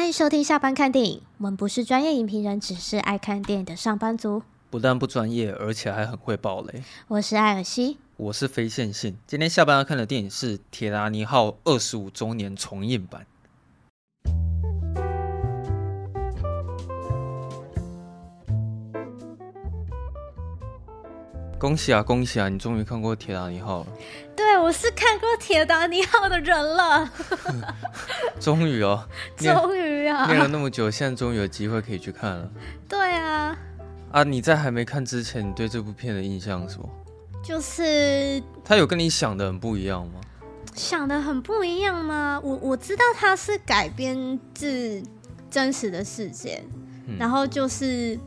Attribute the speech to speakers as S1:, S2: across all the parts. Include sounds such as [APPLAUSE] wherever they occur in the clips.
S1: 欢迎收听下班看电影。我们不是专业影评人，只是爱看电影的上班族。
S2: 不但不专业，而且还很会爆雷。
S1: 我是艾尔西，
S2: 我是非线性。今天下班要看的电影是《铁达尼号》二十五周年重映版。恭喜啊，恭喜啊！你终于看过《铁达尼号》了。
S1: 对，我是看过《铁达尼号》的人了。[LAUGHS]
S2: 终于哦，[LAUGHS]
S1: 终于啊！
S2: 练了那么久，现在终于有机会可以去看了。
S1: 对啊。
S2: 啊，你在还没看之前，你对这部片的印象是什么？
S1: 就是
S2: 他有跟你想的很不一样吗？
S1: 想的很不一样吗？我我知道他是改编自真实的事件，嗯、然后就是。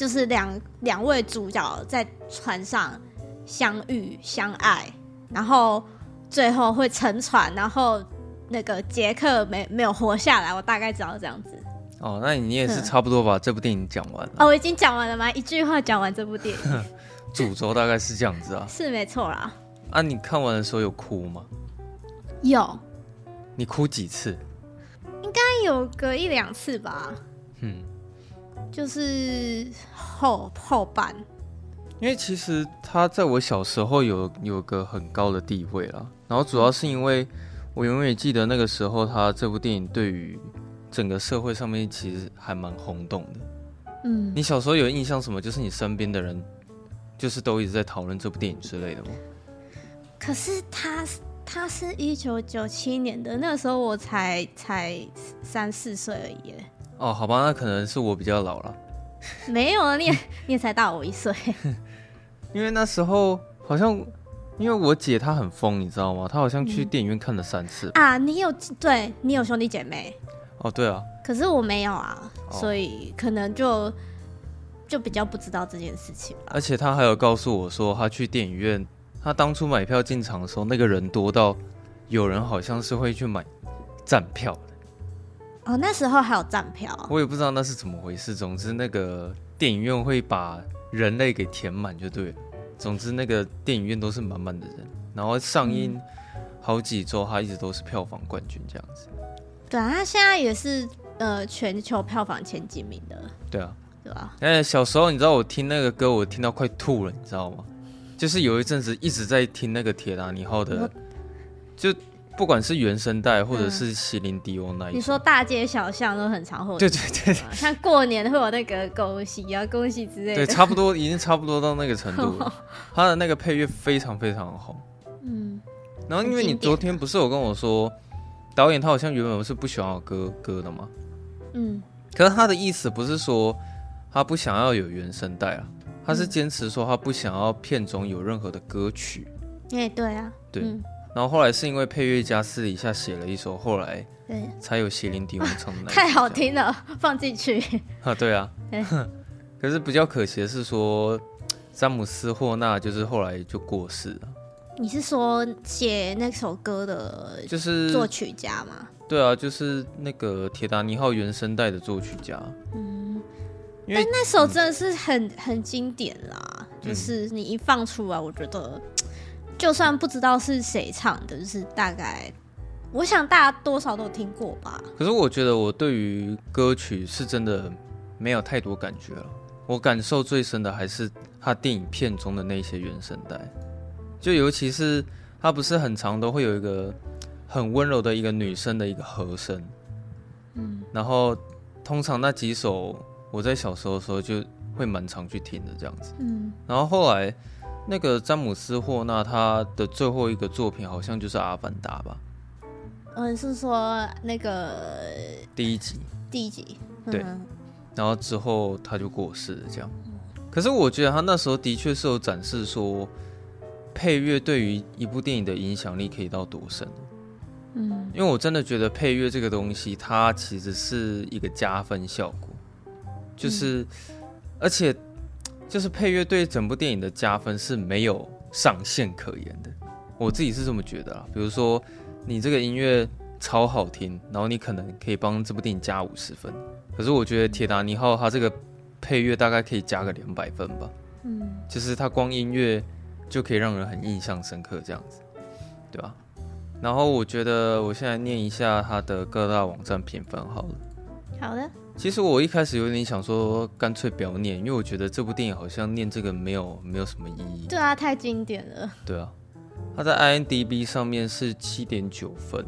S1: 就是两两位主角在船上相遇相爱，然后最后会沉船，然后那个杰克没没有活下来，我大概知道这样子。
S2: 哦，那你也是差不多把这部电影讲完了。
S1: 哦，我已经讲完了吗？一句话讲完这部电影。[LAUGHS]
S2: 主轴大概是这样子啊。
S1: 是没错啦。
S2: 啊，你看完的时候有哭吗？
S1: 有。
S2: 你哭几次？
S1: 应该有个一两次吧。嗯。就是后后半，
S2: 因为其实他在我小时候有有个很高的地位啦，然后主要是因为我永远记得那个时候，他这部电影对于整个社会上面其实还蛮轰动的。嗯，你小时候有印象什么？就是你身边的人，就是都一直在讨论这部电影之类的吗？
S1: 可是他他是一九九七年的，那个时候我才才三四岁而已。
S2: 哦，好吧，那可能是我比较老了。[LAUGHS]
S1: 没有啊，你也 [LAUGHS] 你也才大我一岁。[LAUGHS]
S2: 因为那时候好像，因为我姐她很疯，你知道吗？她好像去电影院看了三次。
S1: 嗯、啊，你有对你有兄弟姐妹？
S2: 哦，对啊。
S1: 可是我没有啊，所以可能就就比较不知道这件事情吧。
S2: 而且她还有告诉我说，她去电影院，她当初买票进场的时候，那个人多到有人好像是会去买站票。
S1: 哦，那时候还有站票，
S2: 我也不知道那是怎么回事。总之，那个电影院会把人类给填满就对了。总之，那个电影院都是满满的人，然后上映好几周，它一直都是票房冠军这样子。
S1: 对啊，它现在也是呃全球票房前几名的。
S2: 对啊，
S1: 对吧？
S2: 哎，小时候你知道我听那个歌，我听到快吐了，你知道吗？就是有一阵子一直在听那个《铁达尼号》的，就。不管是原声带或者是麒麟迪翁那一、嗯，
S1: 你说大街小巷都很常会，
S2: 对对对，
S1: 像过年会有那个恭喜啊恭喜之类的，
S2: 对，差不多已经差不多到那个程度了。[LAUGHS] 他的那个配乐非常非常的红，嗯。然后因为你昨天不是有跟我说，导演他好像原本是不喜欢有歌歌的吗？嗯。可是他的意思不是说他不想要有原声带啊，他是坚持说他不想要片中有任何的歌曲。
S1: 哎、嗯，对啊，
S2: 对。嗯然后后来是因为配乐家私底下写了一首，后来对才有邪灵迪翁唱的那。[LAUGHS]
S1: 太好听了，放进去。[LAUGHS]
S2: 啊，对啊。对 [LAUGHS] 可是比较可惜的是说，詹姆斯霍纳就是后来就过世了。
S1: 你是说写那首歌的，就是作曲家吗？
S2: 对啊，就是那个《铁达尼号》原声带的作曲家。嗯。但
S1: 那首真的是很、嗯、很经典啦，就是你一放出来，我觉得。就算不知道是谁唱的，就是大概，我想大家多少都有听过吧。
S2: 可是我觉得我对于歌曲是真的没有太多感觉了。我感受最深的还是他电影片中的那些原声带，就尤其是他不是很长都会有一个很温柔的一个女生的一个和声，嗯，然后通常那几首我在小时候的时候就会蛮常去听的这样子，嗯，然后后来。那个詹姆斯霍纳他的最后一个作品好像就是《阿凡达》吧？
S1: 嗯，是说那个
S2: 第一集，
S1: 第一集，
S2: 对。然后之后他就过世了，这样。可是我觉得他那时候的确是有展示说，配乐对于一部电影的影响力可以到多深。嗯，因为我真的觉得配乐这个东西，它其实是一个加分效果，就是而且。就是配乐对整部电影的加分是没有上限可言的，我自己是这么觉得啊。比如说，你这个音乐超好听，然后你可能可以帮这部电影加五十分，可是我觉得《铁达尼号》它这个配乐大概可以加个两百分吧。嗯，就是它光音乐就可以让人很印象深刻这样子，对吧？然后我觉得我现在念一下它的各大网站评分好了。
S1: 好的。
S2: 其实我一开始有点想说，干脆不要念，因为我觉得这部电影好像念这个没有没有什么意义。
S1: 对啊，太经典了。
S2: 对啊，它在 IMDB 上面是七点九分，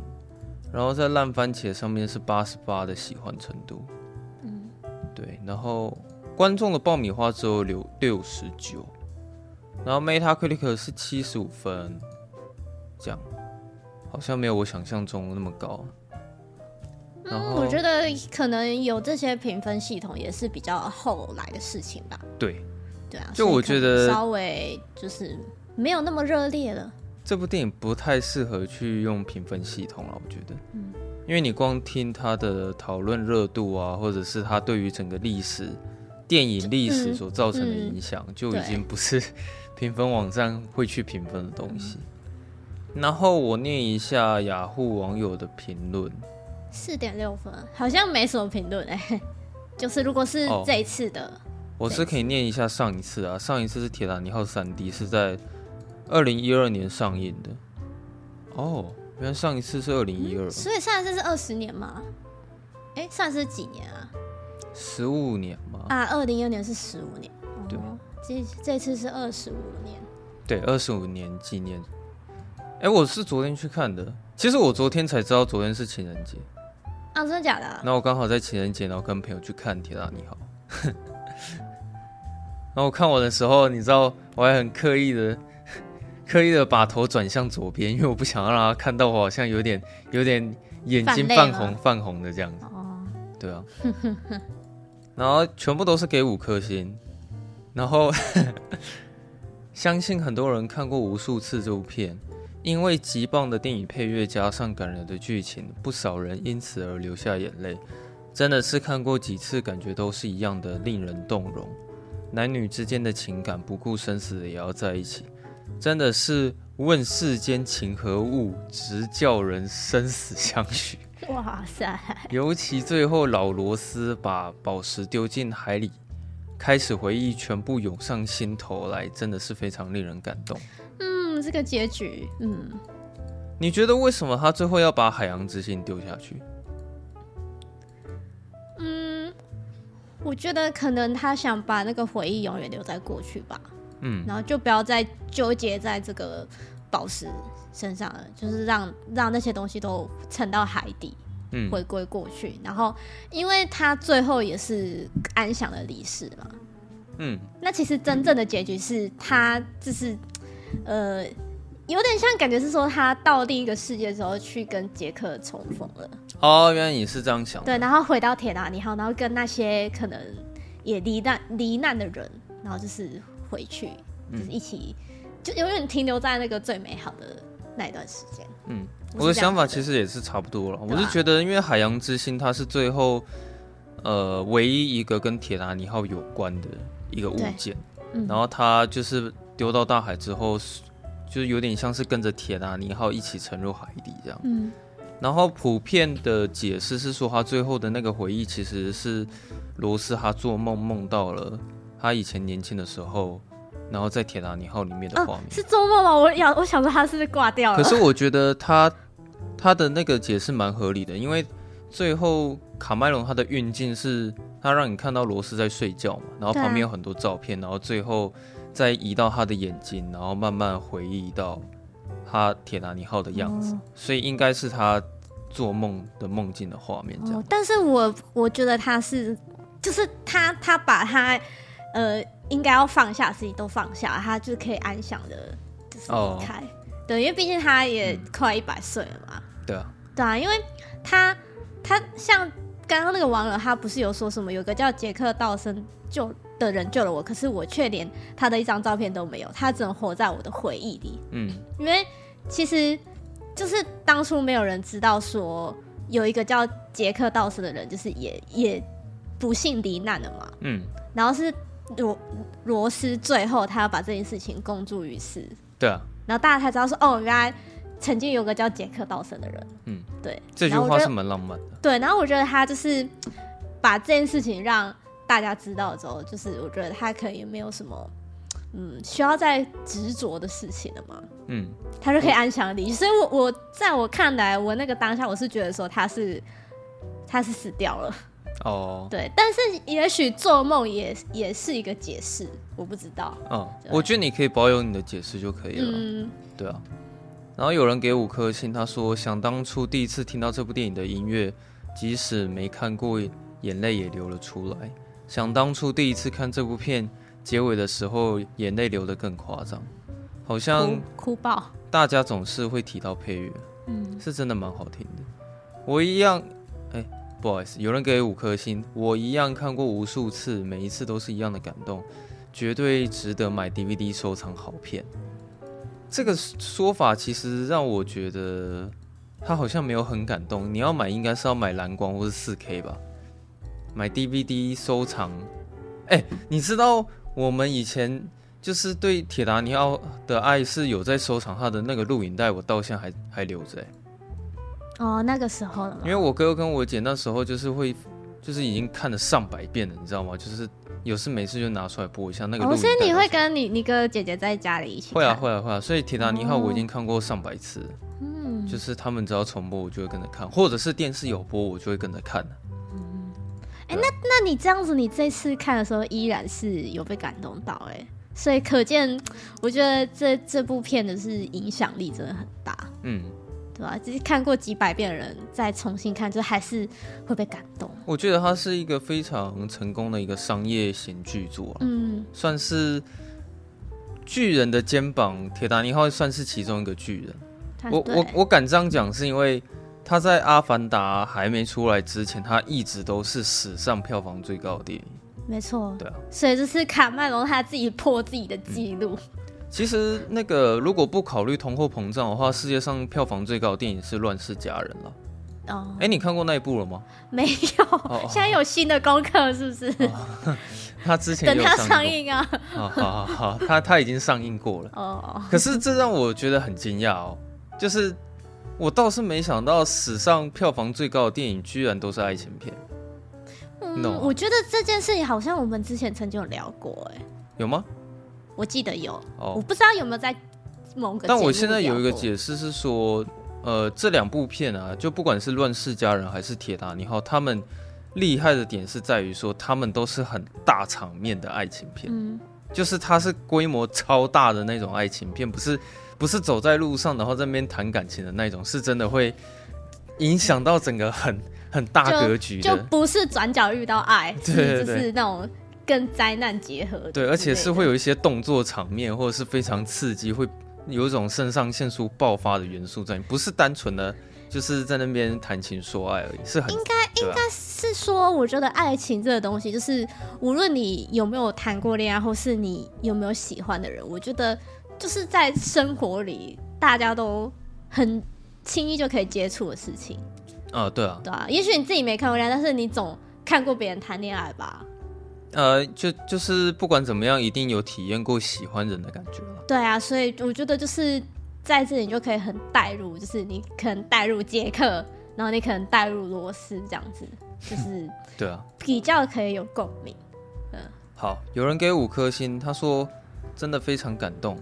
S2: 然后在烂番茄上面是八十八的喜欢程度。嗯，对，然后观众的爆米花只有六六十九，然后 Metacritic 是七十五分，这样好像没有我想象中那么高。
S1: 嗯，我觉得可能有这些评分系统也是比较后来的事情吧。
S2: 对，
S1: 对啊，
S2: 就我觉得
S1: 稍微就是没有那么热烈了。
S2: 这部电影不太适合去用评分系统了，我觉得。嗯，因为你光听它的讨论热度啊，或者是它对于整个历史、电影历史所造成的影响，嗯嗯、就已经不是 [LAUGHS] 评分网站会去评分的东西。嗯、然后我念一下雅虎网友的评论。
S1: 四点六分，好像没什么评论哎。就是如果是这一次的，哦、
S2: 我是可以念一下上一次啊。上一次是《铁达尼号》三 D，是在二零一二年上映的。哦，原来上一次是二零一二，
S1: 所以上一次是二十年吗？哎、欸，上一次是几年啊？
S2: 十五年吗？
S1: 啊，二零一二年是十五年。
S2: 对，
S1: 这这次是二十五年。
S2: 对，二十五年纪念。哎、欸，我是昨天去看的。其实我昨天才知道，昨天是情人节。
S1: 啊，真的假的？
S2: 那我刚好在情人节，然后跟朋友去看《铁达尼号》。[LAUGHS] 然后我看我的时候，你知道，我还很刻意的、[LAUGHS] 刻意的把头转向左边，因为我不想要让他看到我好像有点、有点眼睛泛红、泛红的这样子。哦，对啊。然后全部都是给五颗星。然后 [LAUGHS] 相信很多人看过无数次这部片。因为极棒的电影配乐加上感人的剧情，不少人因此而流下眼泪。真的是看过几次，感觉都是一样的令人动容。男女之间的情感，不顾生死也要在一起，真的是问世间情何物，直叫人生死相许。[LAUGHS]
S1: 哇塞！
S2: 尤其最后老罗斯把宝石丢进海里，开始回忆全部涌上心头来，真的是非常令人感动。
S1: 这个结局，嗯，
S2: 你觉得为什么他最后要把海洋之心丢下去？
S1: 嗯，我觉得可能他想把那个回忆永远留在过去吧，嗯，然后就不要再纠结在这个宝石身上了，就是让让那些东西都沉到海底，嗯，回归过去。然后，因为他最后也是安详的离世嘛，嗯，那其实真正的结局是他就是。呃，有点像，感觉是说他到另一个世界的时候去跟杰克重逢了。
S2: 哦，原来你是这样想。
S1: 对，然后回到铁达尼号，然后跟那些可能也罹难罹难的人，然后就是回去，就是一起，嗯、就永远停留在那个最美好的那一段时间。
S2: 嗯，我的想法其实也是差不多了。我是觉得，因为海洋之心它是最后呃唯一一个跟铁达尼号有关的一个物件，嗯、然后它就是。丢到大海之后，就是有点像是跟着铁达尼号一起沉入海底这样。嗯，然后普遍的解释是说，他最后的那个回忆其实是罗斯他做梦梦到了他以前年轻的时候，然后在铁达尼号里面的画面。啊，是做梦吗？
S1: 我想我想说他是挂掉了。
S2: 可是我觉得他他的那个解释蛮合理的，因为最后卡麦隆他的运镜是他让你看到罗斯在睡觉嘛，然后旁边有很多照片，然后最后。再移到他的眼睛，然后慢慢回忆到他铁达尼号的样子，哦、所以应该是他做梦的梦境的画面这样。
S1: 哦、但是我我觉得他是，就是他他把他呃应该要放下的事情都放下，他就可以安详的就是离开。哦、对，因为毕竟他也快一百岁了嘛。
S2: 嗯、对啊。
S1: 对啊，因为他他像刚刚那个网友，他不是有说什么？有个叫杰克道森就。的人救了我，可是我却连他的一张照片都没有，他只能活在我的回忆里。嗯，因为其实就是当初没有人知道说有一个叫杰克道森的人，就是也也不幸罹难了嘛。嗯，然后是罗罗斯最后他要把这件事情公诸于世。
S2: 对啊，
S1: 然后大家才知道说哦，原来曾经有个叫杰克道森的人。嗯，对，
S2: 这句话是蛮浪漫的。
S1: 对，然后我觉得他就是把这件事情让。大家知道之后，就是我觉得他可能也没有什么嗯需要再执着的事情了嘛，
S2: 嗯，
S1: 他就可以安详离去。所以我我在我看来，我那个当下我是觉得说他是他是死掉了。
S2: 哦，
S1: 对，但是也许做梦也也是一个解释，我不知道。
S2: 嗯，我觉得你可以保有你的解释就可以了。嗯，对啊。然后有人给五颗星，他说想当初第一次听到这部电影的音乐，即使没看过，眼泪也流了出来。想当初第一次看这部片，结尾的时候眼泪流得更夸张，好像
S1: 哭爆。
S2: 大家总是会提到配乐，嗯，是真的蛮好听的。我一样。哎不好意思，有人给五颗星，我一样看过无数次，每一次都是一样的感动，绝对值得买 DVD 收藏好片。这个说法其实让我觉得他好像没有很感动。你要买应该是要买蓝光或是四 K 吧？买 DVD 收藏。哎，你知道我们以前就是对铁达尼号的爱是有在收藏他的那个录影带，我到现在还还留着。
S1: 哦，那个时候了，
S2: 因为我哥跟我姐那时候就是会，就是已经看了上百遍了，你知道吗？就是有事没事就拿出来播一下那个。哦，所以
S1: 你会跟你你哥姐姐在家里一起？
S2: 会啊，会啊，会啊。所以《铁达尼号》我已经看过上百次。嗯，就是他们只要重播，我就会跟着看，或者是电视有播，我就会跟着看。
S1: 嗯，哎、欸，那那你这样子，你这次看的时候依然是有被感动到哎、欸，所以可见，我觉得这这部片的是影响力真的很大。嗯。对吧？就是看过几百遍的人再重新看，就还是会被感动。
S2: 我觉得它是一个非常成功的一个商业型剧作，嗯，算是巨人的肩膀。铁达尼号算是其中一个巨人。我我我敢这样讲，是因为他在《阿凡达》还没出来之前，他一直都是史上票房最高的电影。
S1: 没错，
S2: 对啊，
S1: 所以这是卡麦隆他自己破自己的记录。嗯
S2: 其实那个如果不考虑通货膨胀的话，世界上票房最高的电影是《乱世佳人》了。哦，哎，你看过那一部了吗？
S1: 没有，哦、现在有新的功课是不是？
S2: 哦、[LAUGHS] 他之前有
S1: 等他上映啊。
S2: 好好好，他他已经上映过了。哦。可是这让我觉得很惊讶哦，就是我倒是没想到史上票房最高的电影居然都是爱情片。
S1: 嗯，no. 我觉得这件事情好像我们之前曾经有聊过，哎，
S2: 有吗？
S1: 我记得有，oh. 我不知道有没有在某个。
S2: 但我现在有一个解释是说，呃，这两部片啊，就不管是《乱世佳人》还是《铁达尼号》，他们厉害的点是在于说，他们都是很大场面的爱情片，嗯，就是它是规模超大的那种爱情片，不是不是走在路上然后在那边谈感情的那种，是真的会影响到整个很很大格局的，
S1: 就，就不是转角遇到爱，[LAUGHS] 对，对，对，就是那种。跟灾难结合，
S2: 对，而且是会有一些动作场面，或者是非常刺激，会有一种肾上腺素爆发的元素在，不是单纯的就是在那边谈情说爱而已，是很
S1: 应该应该是说，我觉得爱情这个东西，就是无论你有没有谈过恋爱，或是你有没有喜欢的人，我觉得就是在生活里大家都很轻易就可以接触的事情。
S2: 啊，对啊，
S1: 对啊，也许你自己没看过恋爱，但是你总看过别人谈恋爱吧。
S2: 呃，就就是不管怎么样，一定有体验过喜欢人的感觉了。
S1: 对啊，所以我觉得就是在这里你就可以很带入，就是你可能带入杰克，然后你可能带入罗斯这样子，就是 [LAUGHS]
S2: 对啊，
S1: 比较可以有共鸣。嗯，
S2: 好，有人给五颗星，他说真的非常感动。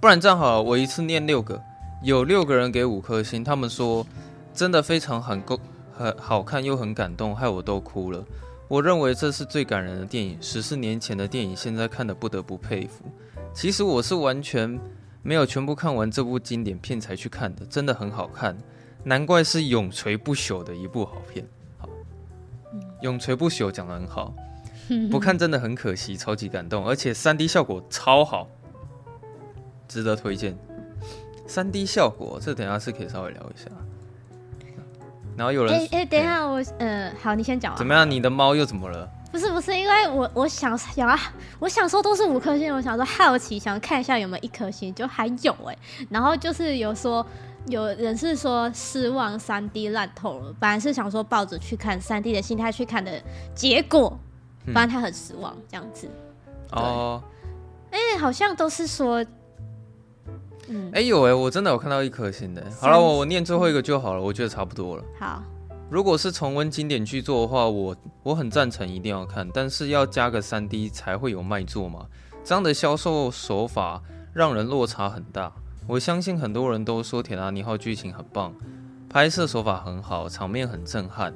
S2: 不然这样好了，我一次念六个，有六个人给五颗星，他们说真的非常很够很好看又很感动，害我都哭了。我认为这是最感人的电影。十四年前的电影，现在看的不得不佩服。其实我是完全没有全部看完这部经典片才去看的，真的很好看，难怪是永垂不朽的一部好片。好，永垂不朽讲得很好，[LAUGHS] 不看真的很可惜，超级感动，而且 3D 效果超好，值得推荐。三 D 效果，这等一下是可以稍微聊一下。然后有人哎
S1: 哎，等一下我呃，好，你先讲。
S2: 怎么样？你的猫又怎么了？
S1: 不是不是，因为我我想想啊，我想说都是五颗星，我想说好奇，想看一下有没有一颗星，就还有哎。然后就是有说有人是说失望，三 D 烂透了。本来是想说抱着去看三 D 的心态去看的，结果发现他很失望这样子。哦。哎，好像都是说。
S2: 嗯，哎、欸、有哎，我真的有看到一颗星的。好了，我我念最后一个就好了，我觉得差不多了。
S1: 好，
S2: 如果是重温经典剧作的话，我我很赞成一定要看，但是要加个三 D 才会有卖座嘛。这样的销售手法让人落差很大。我相信很多人都说《铁达尼号》剧情很棒，拍摄手法很好，场面很震撼，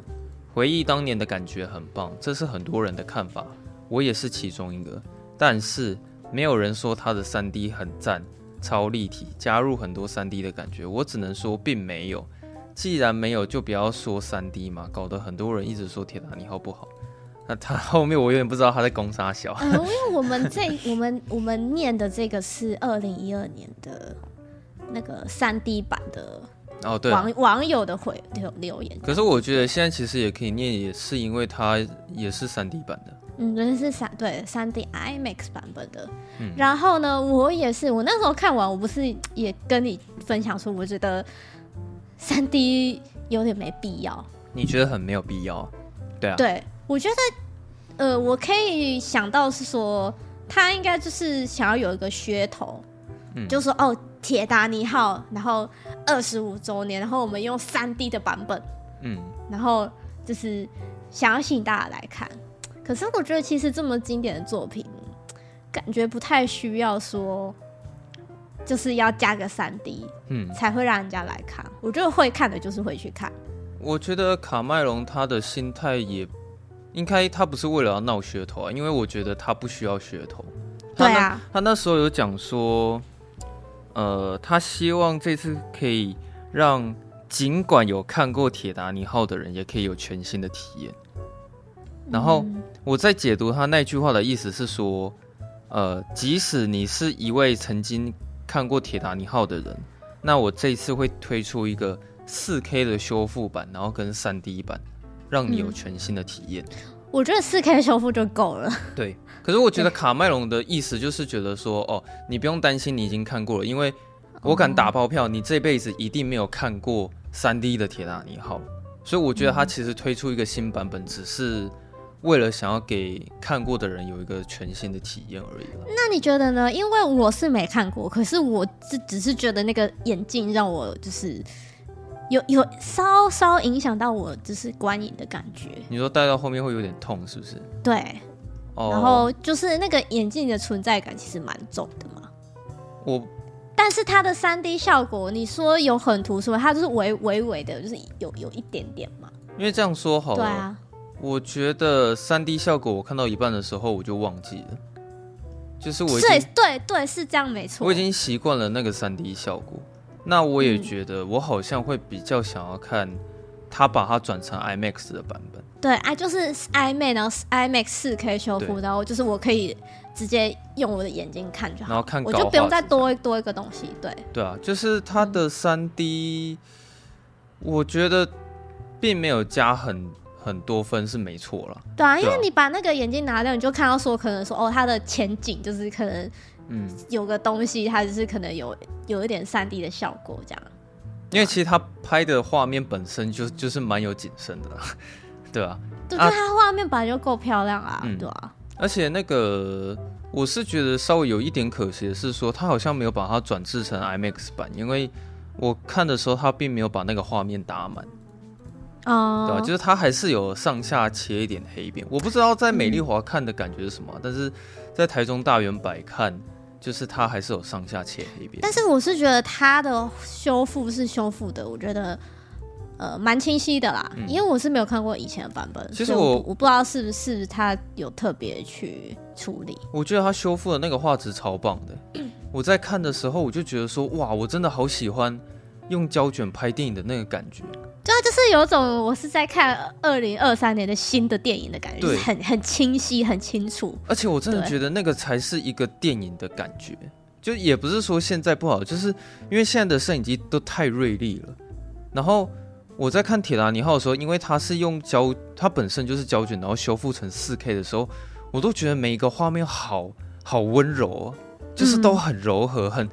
S2: 回忆当年的感觉很棒，这是很多人的看法，我也是其中一个。但是没有人说它的三 D 很赞，超立体，加入很多 3D 的感觉。我只能说并没有。既然没有，就不要说 3D 嘛，搞得很多人一直说《铁达尼号》不好。那他后面我有点不知道他在攻啥小。
S1: 嗯，[LAUGHS] 因为我们这我们我们念的这个是二零一二年的。那个三 D 版的
S2: 哦，对
S1: 网网友的回留留言。
S2: 可是我觉得现在其实也可以念，也是因为它也是三 D 版的。
S1: 嗯，人是三对三 D IMAX 版本的。嗯，然后呢，我也是，我那时候看完，我不是也跟你分享说，我觉得三 D 有点没必要。
S2: 你觉得很没有必要？对啊。
S1: 对，我觉得，呃，我可以想到是说，他应该就是想要有一个噱头，嗯，就说哦。铁达尼号，然后二十五周年，然后我们用三 D 的版本，嗯，然后就是想要吸引大家来看。可是我觉得其实这么经典的作品，感觉不太需要说，就是要加个三 D，嗯，才会让人家来看。我觉得会看的就是会去看。
S2: 我觉得卡麦隆他的心态也应该，他不是为了要闹噱头啊，因为我觉得他不需要噱头。
S1: 对啊，
S2: 他那时候有讲说。呃，他希望这次可以让尽管有看过《铁达尼号》的人，也可以有全新的体验。然后我在解读他那句话的意思是说，呃，即使你是一位曾经看过《铁达尼号》的人，那我这次会推出一个四 K 的修复版，然后跟三 D 版，让你有全新的体验。
S1: 我觉得四 K 修复就够了。
S2: 对。可是我觉得卡麦隆的意思就是觉得说，哦，你不用担心，你已经看过了，因为我敢打包票，你这辈子一定没有看过 3D 的铁达尼号，所以我觉得他其实推出一个新版本，只是为了想要给看过的人有一个全新的体验而已。
S1: 那你觉得呢？因为我是没看过，可是我只只是觉得那个眼镜让我就是有有稍稍影响到我就是观影的感觉。
S2: 你说戴到后面会有点痛，是不是？
S1: 对。哦然后就是那个眼镜的存在感其实蛮重的嘛。
S2: 我，
S1: 但是它的三 D 效果，你说有很突出，它就是微微微的，就是有有一点点嘛。
S2: 因为这样说好了，
S1: 对啊。
S2: 我觉得三 D 效果，我看到一半的时候我就忘记了，就是我
S1: 对对对是这样没错。
S2: 我已经习惯了那个三 D 效果，那我也觉得我好像会比较想要看他把它转成 IMAX 的版本。
S1: 对啊，就是 IMAX，然后 IMAX 四 K 修复，然后就是我可以直接用我的眼睛看就好，
S2: 然后看，
S1: 我就不用再多多一个东西。对，
S2: 对啊，就是它的三 D，我觉得并没有加很很多分是没错了。
S1: 对啊，因为你把那个眼镜拿掉，你就看到说可能说哦，它的前景就是可能嗯有个东西，它就是可能有有一点三 D 的效果这样。
S2: 因为其实他拍的画面本身就就是蛮有景深的啦。[LAUGHS] 对啊，
S1: 对，就它画面本来就够漂亮啊，嗯、对啊。
S2: 而且那个，我是觉得稍微有一点可惜的是说，他好像没有把它转制成 IMAX 版，因为我看的时候，他并没有把那个画面打满。哦。对啊，就是它还是有上下切一点黑边。我不知道在美丽华看的感觉是什么，嗯、但是在台中大圆百看，就是它还是有上下切黑边。
S1: 但是我是觉得它的修复是修复的，我觉得。呃，蛮清晰的啦，嗯，因为我是没有看过以前的版本，
S2: 其实我
S1: 我不知道是不是它有特别去处理。
S2: 我觉得它修复的那个画质超棒的，嗯，我在看的时候我就觉得说，哇，我真的好喜欢用胶卷拍电影的那个感觉。
S1: 对啊，就是有种我是在看二零二三年的新的电影的感觉，对，很很清晰，很清楚。
S2: 而且我真的觉得那个才是一个电影的感觉，就也不是说现在不好，就是因为现在的摄影机都太锐利了，然后。我在看铁达尼号的时候，因为它是用胶，它本身就是胶卷，然后修复成四 K 的时候，我都觉得每一个画面好好温柔哦，就是都很柔和，很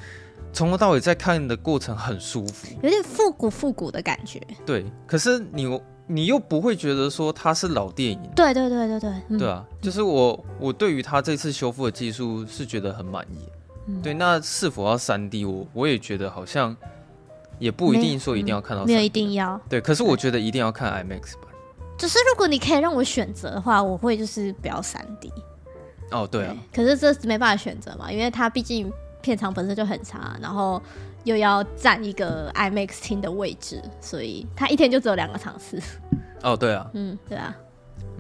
S2: 从头到尾在看的过程很舒服，
S1: 有点复古复古的感觉。
S2: 对，可是你你又不会觉得说它是老电影。
S1: 对对对对对，嗯、
S2: 对啊，就是我我对于它这次修复的技术是觉得很满意。嗯、对，那是否要三 D，我我也觉得好像。也不一定说一定要看到，
S1: 没有一定要。
S2: 对，可是我觉得一定要看 IMAX 版。
S1: 就是如果你可以让我选择的话，我会就是不要三 D。
S2: 哦，对啊。
S1: 可是这没办法选择嘛，因为它毕竟片场本身就很差，然后又要占一个 IMAX 厅的位置，所以他一天就只有两个场次。[LAUGHS]
S2: 哦，对啊。
S1: 嗯，对啊。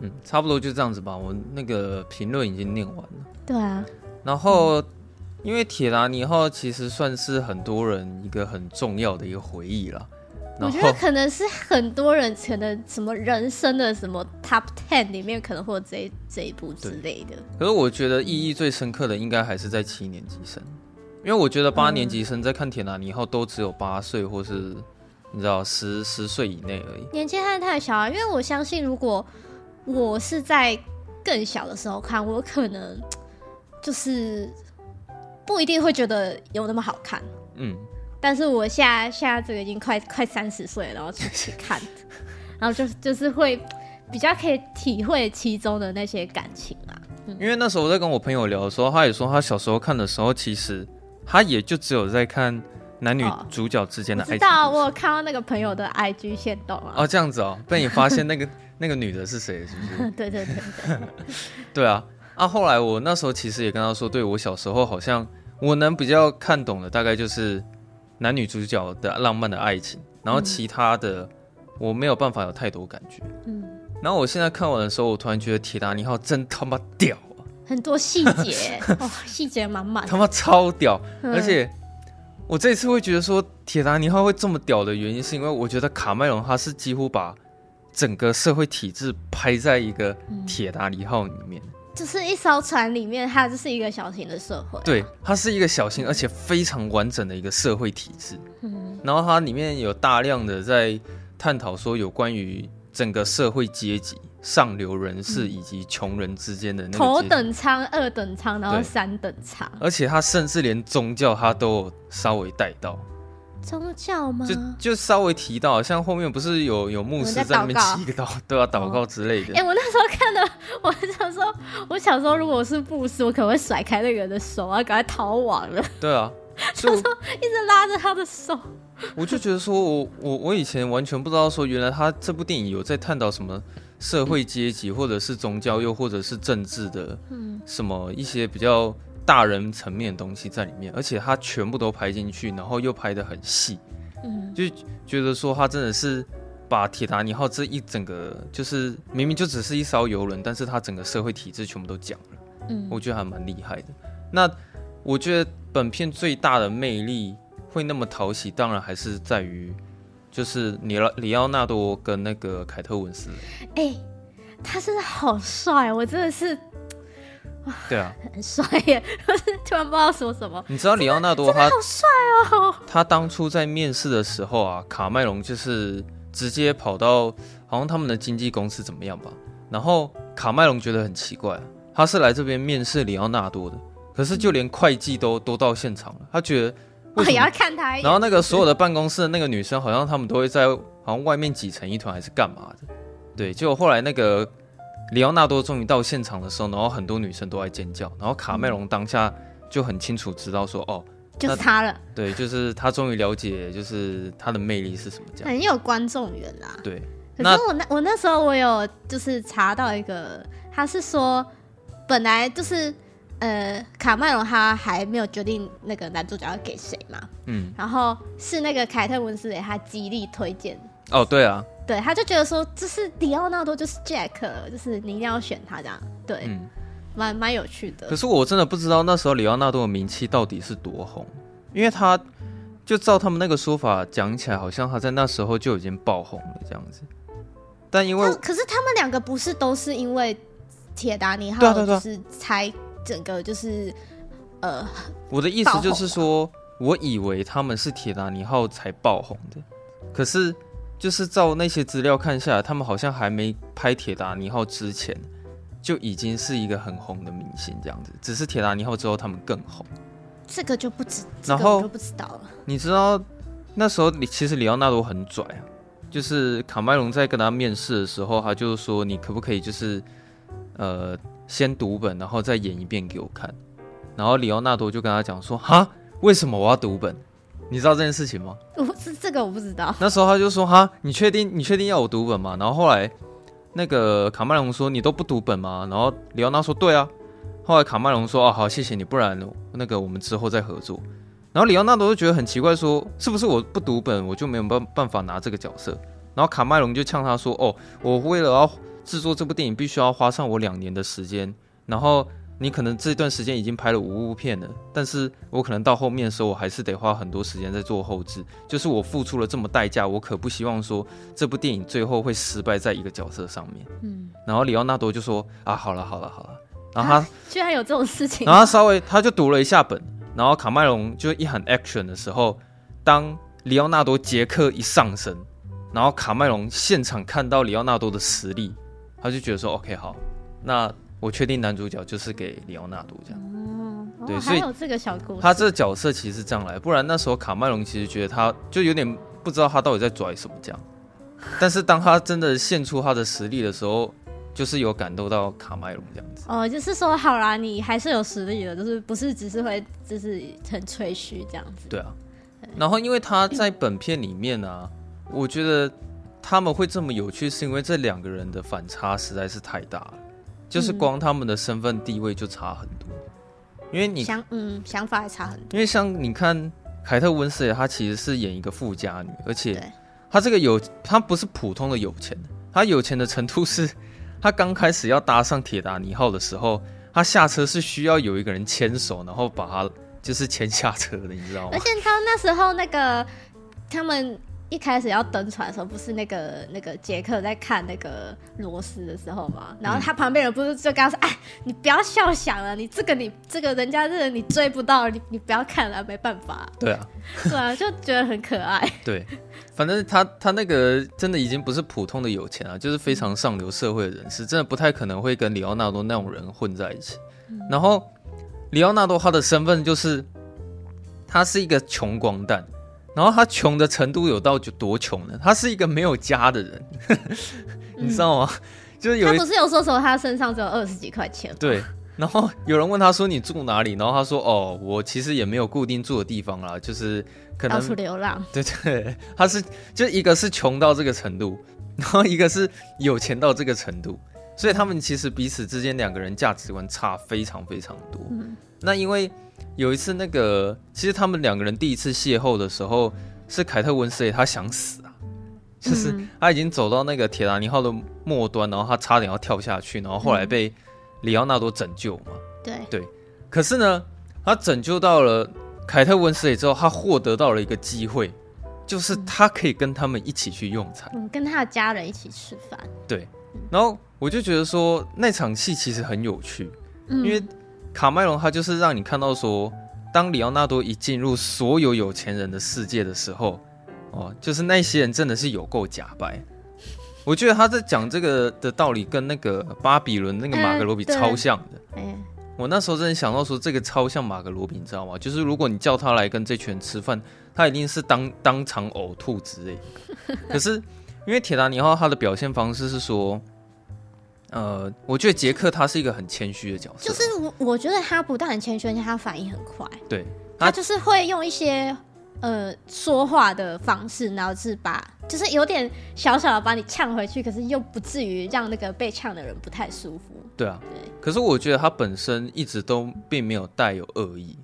S2: 嗯，差不多就这样子吧。我那个评论已经念完了。
S1: 对啊。
S2: 然后，嗯、因为铁达尼号其实算是很多人一个很重要的一个回忆了。
S1: 我觉得可能是很多人可能什么人生的什么 top ten 里面可能会有这这一部之类的。
S2: 可是我觉得意义最深刻的应该还是在七年级生，因为我觉得八年级生在看铁达尼号都只有八岁或是你知道十十岁以内而已，
S1: 年纪还太小啊。因为我相信如果我是在更小的时候看，我可能就是不一定会觉得有那么好看。嗯。但是我现在现在这个已经快快三十岁了，然后出去看，[LAUGHS] 然后就就是会比较可以体会其中的那些感情啊。
S2: 嗯、因为那时候我在跟我朋友聊的时候，他也说他小时候看的时候，其实他也就只有在看男女主角之间的爱情。知道，
S1: 我有看到那个朋友的 IG 线动啊。
S2: 哦，这样子哦，被你发现那个 [LAUGHS] 那个女的是谁？是不是？
S1: 对对对对。[LAUGHS]
S2: 对啊，啊，后来我那时候其实也跟他说，对我小时候好像我能比较看懂的，大概就是。男女主角的浪漫的爱情，然后其他的我没有办法有太多感觉。嗯，然后我现在看完的时候，我突然觉得铁达尼号真他妈屌啊！
S1: 很多细节，哇，[LAUGHS] 细节满满，
S2: 他妈超屌！而且我这次会觉得说铁达尼号会这么屌的原因，是因为我觉得卡麦隆他是几乎把整个社会体制拍在一个铁达尼号里面。
S1: 就是一艘船里面，它就是一个小型的社会啊。
S2: 对，它是一个小型而且非常完整的一个社会体制。嗯，然后它里面有大量的在探讨说有关于整个社会阶级、上流人士以及穷人之间的那个
S1: 头等舱、二等舱，然后三等舱。
S2: 而且他甚至连宗教他都有稍微带到。
S1: 宗教吗？
S2: 就就稍微提到，像后面不是有有牧师在那边祈个祷，都要祷告之类的。
S1: 哎、欸，我那时候看的，[LAUGHS] 我想说，我小时候如果我是牧师，我可能会甩开那个人的手啊，赶快逃亡了。
S2: 对啊，
S1: 他说一直拉着他的手。
S2: 我就觉得说我我我以前完全不知道说，原来他这部电影有在探讨什么社会阶级，或者是宗教，又或者是政治的，嗯，什么一些比较。大人层面的东西在里面，而且他全部都拍进去，然后又拍得很细，嗯，就觉得说他真的是把铁达尼号这一整个，就是明明就只是一艘游轮，但是他整个社会体制全部都讲了，嗯，我觉得还蛮厉害的。那我觉得本片最大的魅力会那么讨喜，当然还是在于就是里奥里奥纳多跟那个凯特温斯，
S1: 哎、欸，他真的好帅，我真的是。
S2: 对啊，
S1: 很帅耶！突然不知道说什么。
S2: 你知道里奥纳多他
S1: 好帅哦！
S2: 他当初在面试的时候啊，卡麦隆就是直接跑到好像他们的经纪公司怎么样吧。然后卡麦隆觉得很奇怪，他是来这边面试里奥纳多的，可是就连会计都都到现场了，他觉得
S1: 我也要看他。
S2: 然后那个所有的办公室的那个女生，好像他们都会在 [LAUGHS] 好像外面挤成一团，还是干嘛的？对，结果后来那个。里奥纳多终于到现场的时候，然后很多女生都在尖叫，然后卡梅隆当下就很清楚知道说，哦，
S1: 就是他了。
S2: 对，就是他终于了解，就是他的魅力是什么这样。
S1: 很有观众缘啦。
S2: 对。
S1: 可是我那我那时候我有就是查到一个，他是说本来就是呃卡麦隆他还没有决定那个男主角要给谁嘛，嗯，然后是那个凯特温丝蕾他极力推荐。
S2: 哦，对啊。
S1: 对，他就觉得说，这是迪奥纳多，就是 Jack，就是你一定要选他这样。对，嗯，蛮蛮有趣的。
S2: 可是我真的不知道那时候里奥纳多的名气到底是多红，因为他就照他们那个说法讲起来，好像他在那时候就已经爆红了这样子。但因为，
S1: 可是他们两个不是都是因为铁达尼号，就是才整个就是呃，
S2: 我的意思就是说，我以为他们是铁达尼号才爆红的，可是。就是照那些资料看下来，他们好像还没拍《铁达尼号》之前，就已经是一个很红的明星这样子。只是《铁达尼号》之后，他们更红。
S1: 这个就不知，然后就不知道了。
S2: 你知道那时候，其实里奥纳多很拽啊。就是卡麦隆在跟他面试的时候，他就说：“你可不可以就是呃先读本，然后再演一遍给我看？”然后里奥纳多就跟他讲说：“哈，为什么我要读本？”你知道这件事情吗？
S1: 我是这个我不知道。[LAUGHS]
S2: 那时候他就说：“哈，你确定？你确定要我读本吗？”然后后来那个卡麦隆说：“你都不读本吗？”然后里奥纳说：“对啊。”后来卡麦隆说：“哦，好，谢谢你，不然那个我们之后再合作。”然后里奥纳多就觉得很奇怪，说：“是不是我不读本，我就没有办办法拿这个角色？”然后卡麦隆就呛他说：“哦，我为了要制作这部电影，必须要花上我两年的时间。然后你可能这段时间已经拍了五部片了，但是我可能到后面的时候，我还是得花很多时间在做后置。就是我付出了这么代价，我可不希望说这部电影最后会失败在一个角色上面。”嗯。然后里奥纳多就说：“啊，好了，好了，好了。”然后他、啊、[LAUGHS]
S1: 居然有这种事情。
S2: 然后他稍微他就读了一下本。然后卡麦隆就一喊 action 的时候，当里奥纳多杰克一上身，然后卡麦隆现场看到里奥纳多的实力，他就觉得说 OK 好，那我确定男主角就是给里奥纳多这样。
S1: 哦，
S2: 对，
S1: 还有这个小故事。
S2: 他这个角色其实是这样来，不然那时候卡麦隆其实觉得他就有点不知道他到底在拽什么这样。[LAUGHS] 但是当他真的献出他的实力的时候。就是有感动到卡麦隆这样子
S1: 哦，就是说好啦，你还是有实力的，就是不是只是会就是很吹嘘这样子。
S2: 对啊，然后因为他在本片里面啊，我觉得他们会这么有趣，是因为这两个人的反差实在是太大了，就是光他们的身份地位就差很多。因为你
S1: 想嗯想法也差很多，
S2: 因为像你看凯特温斯莱，她其实是演一个富家女，而且她这个有她不是普通的有钱，她有钱的程度是。[LAUGHS] 她刚开始要搭上铁达尼号的时候，她下车是需要有一个人牵手，然后把她就是牵下车的，你知道吗？
S1: 而且她那时候那个他们一开始要登船的时候，不是那个那个杰克在看那个罗斯的时候嘛？然后他旁边人不是就跟他说：“哎、嗯，你不要笑想了，你这个你这个人家这个你追不到，你你不要看了，没办法。”
S2: 对啊，
S1: 对啊，就觉得很可爱。
S2: 对。反正他他那个真的已经不是普通的有钱啊，就是非常上流社会的人士，真的不太可能会跟里奥纳多那种人混在一起。嗯、然后里奥纳多他的身份就是他是一个穷光蛋，然后他穷的程度有到就多穷呢？他是一个没有家的人，你知道吗？嗯、就是有
S1: 他不是有说说他身上只有二十几块钱？
S2: 对。然后有人问他说：“你住哪里？”然后他说：“哦，我其实也没有固定住的地方啦，就是可能
S1: 到处流浪。”
S2: 对 [LAUGHS] 对，他是就一个是穷到这个程度，然后一个是有钱到这个程度，所以他们其实彼此之间两个人价值观差非常非常多。嗯，那因为有一次那个，其实他们两个人第一次邂逅的时候，是凯特温斯莱他想死啊，就是他已经走到那个铁达尼号的末端，然后他差点要跳下去，然后后来被。里奥纳多拯救嘛？
S1: 对。
S2: 对，可是呢，他拯救到了凯特温斯莱之后，他获得到了一个机会，就是他可以跟他们一起去用餐，
S1: 嗯，跟他的家人一起吃饭。
S2: 对，然后我就觉得说那场戏其实很有趣，嗯，因为卡麦隆他就是让你看到说，当里奥纳多一进入所有有钱人的世界的时候，哦，就是那些人真的是有够假白。我觉得他在讲这个的道理，跟那个巴比伦那个马格罗比超像的。嗯，我那时候真的想到说，这个超像马格罗比，你知道吗？就是如果你叫他来跟这群人吃饭，他一定是当当场呕吐之类。可是因为铁达尼号他的表现方式是说，呃，我觉得杰克他是一个很谦虚的角色。
S1: 就是我我觉得他不但很谦虚，而且他反应很快。
S2: 对，
S1: 他就是会用一些。呃，说话的方式，然后是把，就是有点小小的把你呛回去，可是又不至于让那个被呛的人不太舒服。
S2: 对啊，
S1: 对。
S2: 可是我觉得他本身一直都并没有带有恶意，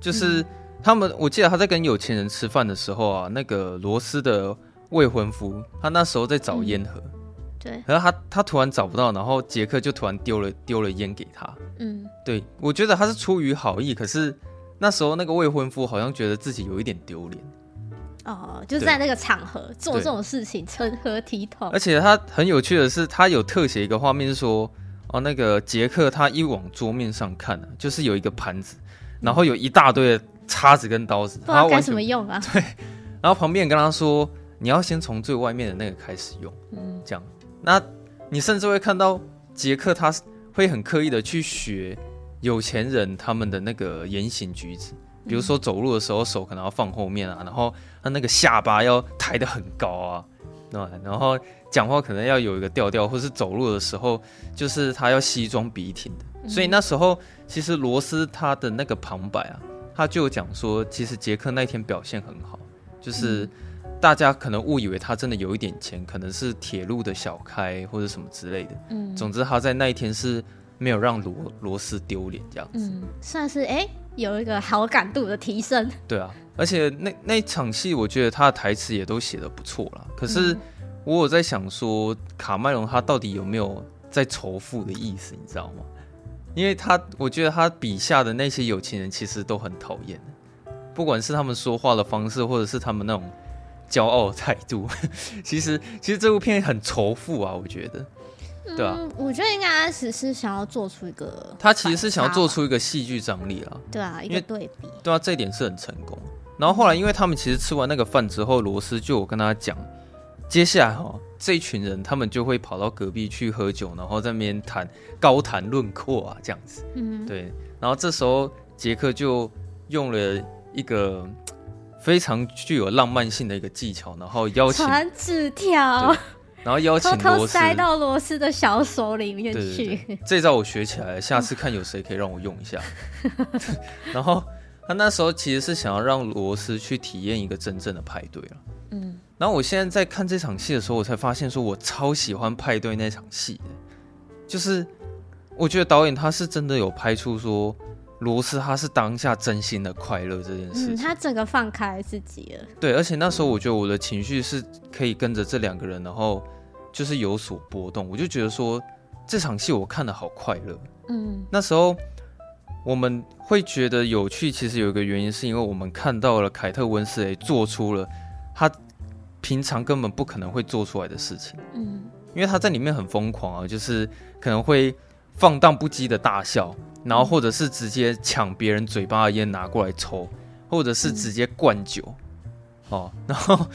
S2: 就是他们，我记得他在跟有钱人吃饭的时候啊，那个罗斯的未婚夫，他那时候在找烟盒，
S1: 嗯、对，
S2: 然后他他突然找不到，然后杰克就突然丢了丢了烟给他。嗯，对，我觉得他是出于好意，可是。那时候那个未婚夫好像觉得自己有一点丢脸，
S1: 哦，就在那个场合做这种事情，成何体统？
S2: 而且他很有趣的是，他有特写一个画面，是说哦，那个杰克他一往桌面上看啊，就是有一个盘子，然后有一大堆的叉子跟刀子，
S1: 不知道干什么用啊？[LAUGHS]
S2: 对，然后旁边人跟他说，你要先从最外面的那个开始用，嗯，这样，那你甚至会看到杰克他会很刻意的去学。有钱人他们的那个言行举止，比如说走路的时候手可能要放后面啊，然后他那个下巴要抬得很高啊，对，然后讲话可能要有一个调调，或是走路的时候就是他要西装笔挺的。所以那时候其实罗斯他的那个旁白啊，他就讲说，其实杰克那天表现很好，就是大家可能误以为他真的有一点钱，可能是铁路的小开或者什么之类的。嗯，总之他在那一天是。没有让罗罗斯丢脸这样子，
S1: 嗯，算是哎、欸、有一个好感度的提升。
S2: 对啊，而且那那场戏，我觉得他的台词也都写的不错啦。可是我有在想说，卡麦隆他到底有没有在仇富的意思，你知道吗？因为他我觉得他笔下的那些有钱人其实都很讨厌，不管是他们说话的方式，或者是他们那种骄傲的态度，[LAUGHS] 其实其实这部片很仇富啊，我觉得。对啊，
S1: 我觉得应该只是想要做出一个，
S2: 他其实是想要做出一个戏剧张力啊。
S1: 对啊，一个对比。
S2: 对啊，这一点是很成功。然后后来，因为他们其实吃完那个饭之后，罗斯就有跟他讲，接下来哈、哦，这一群人他们就会跑到隔壁去喝酒，然后在那边谈高谈论阔啊，这样子。嗯，对。然后这时候杰克就用了一个非常具有浪漫性的一个技巧，然后邀请
S1: 传纸条。
S2: 然后邀请偷偷
S1: 塞到罗斯的小手里面去。
S2: 对对对，这招我学起来了，下次看有谁可以让我用一下。[LAUGHS] 然后他那时候其实是想要让罗斯去体验一个真正的派对了。嗯。然后我现在在看这场戏的时候，我才发现说我超喜欢派对那场戏，就是我觉得导演他是真的有拍出说罗斯他是当下真心的快乐这件事情。嗯，
S1: 他整个放开自己了。
S2: 对，而且那时候我觉得我的情绪是可以跟着这两个人，然后。就是有所波动，我就觉得说这场戏我看的好快乐。嗯，那时候我们会觉得有趣，其实有一个原因是因为我们看到了凯特温斯雷做出了他平常根本不可能会做出来的事情。嗯，因为他在里面很疯狂啊，就是可能会放荡不羁的大笑，然后或者是直接抢别人嘴巴的烟拿过来抽，或者是直接灌酒。哦，[LAUGHS] 然后。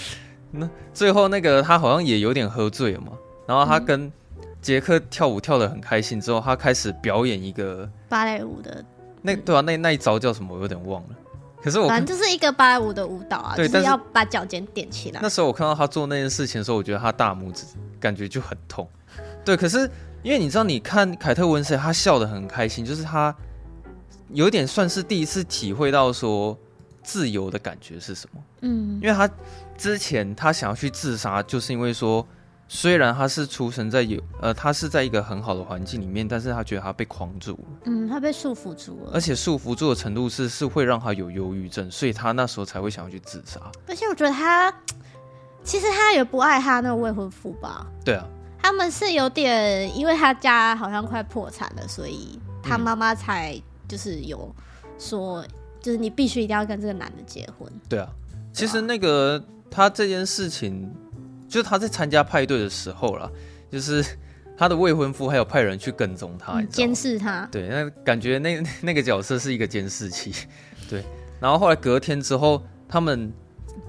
S2: 那最后那个他好像也有点喝醉了嘛，然后他跟杰克跳舞跳得很开心之后，他开始表演一个
S1: 芭蕾舞的
S2: 那对啊，那那一招叫什么？我有点忘了。可是我
S1: 反正就是一个芭蕾舞的舞蹈啊，对，就是要把脚尖点起来。
S2: 那时候我看到他做那件事情的时候，我觉得他大拇指感觉就很痛。对，可是因为你知道，你看凯特温丝蕾，他笑得很开心，就是他有点算是第一次体会到说自由的感觉是什么。嗯，因为他。之前他想要去自杀，就是因为说，虽然他是出生在有呃，他是在一个很好的环境里面，但是他觉得他被框住了，
S1: 嗯，他被束缚住了，
S2: 而且束缚住的程度是是会让他有忧郁症，所以他那时候才会想要去自杀。
S1: 而且我觉得他其实他也不爱他那个未婚夫吧？
S2: 对啊，
S1: 他们是有点，因为他家好像快破产了，所以他妈妈才就是有说，就是你必须一定要跟这个男的结婚。
S2: 对啊，其实那个。他这件事情，就是他在参加派对的时候啦，就是他的未婚夫还有派人去跟踪他，监
S1: 视他。
S2: 对，那感觉那 [LAUGHS] 那个角色是一个监视器。[LAUGHS] 对，然后后来隔天之后，他们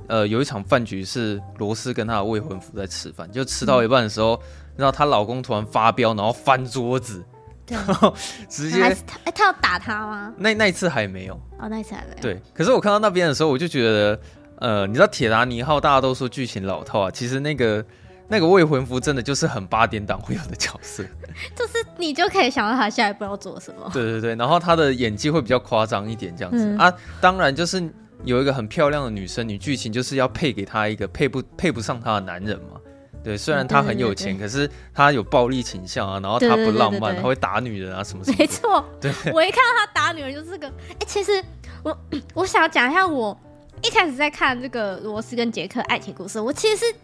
S2: 呃有一场饭局是罗斯跟他的未婚夫在吃饭，就吃到一半的时候，然后她老公突然发飙，然后翻桌子，然后 [LAUGHS] 直接哎，
S1: 他要打他吗？
S2: 那那一次还没有
S1: 哦，那一次还没有。
S2: 对，可是我看到那边的时候，我就觉得。呃，你知道铁达尼号大家都说剧情老套啊，其实那个那个未婚夫真的就是很八点档会有的角色，[LAUGHS]
S1: 就是你就可以想到他下一步要做什么。
S2: 对对对，然后他的演技会比较夸张一点这样子、嗯、啊，当然就是有一个很漂亮的女生，你剧情就是要配给他一个配不配不上他的男人嘛。对，虽然他很有钱，可是他有暴力倾向啊，然后他不浪漫，他会打女人啊什么什么。
S1: 没错，
S2: 对，
S1: 我一看到他打女人就是这个。哎、欸，其实我 [CLEARS THROAT] 我想要讲一下我。一开始在看这个罗斯跟杰克爱情故事，我其实是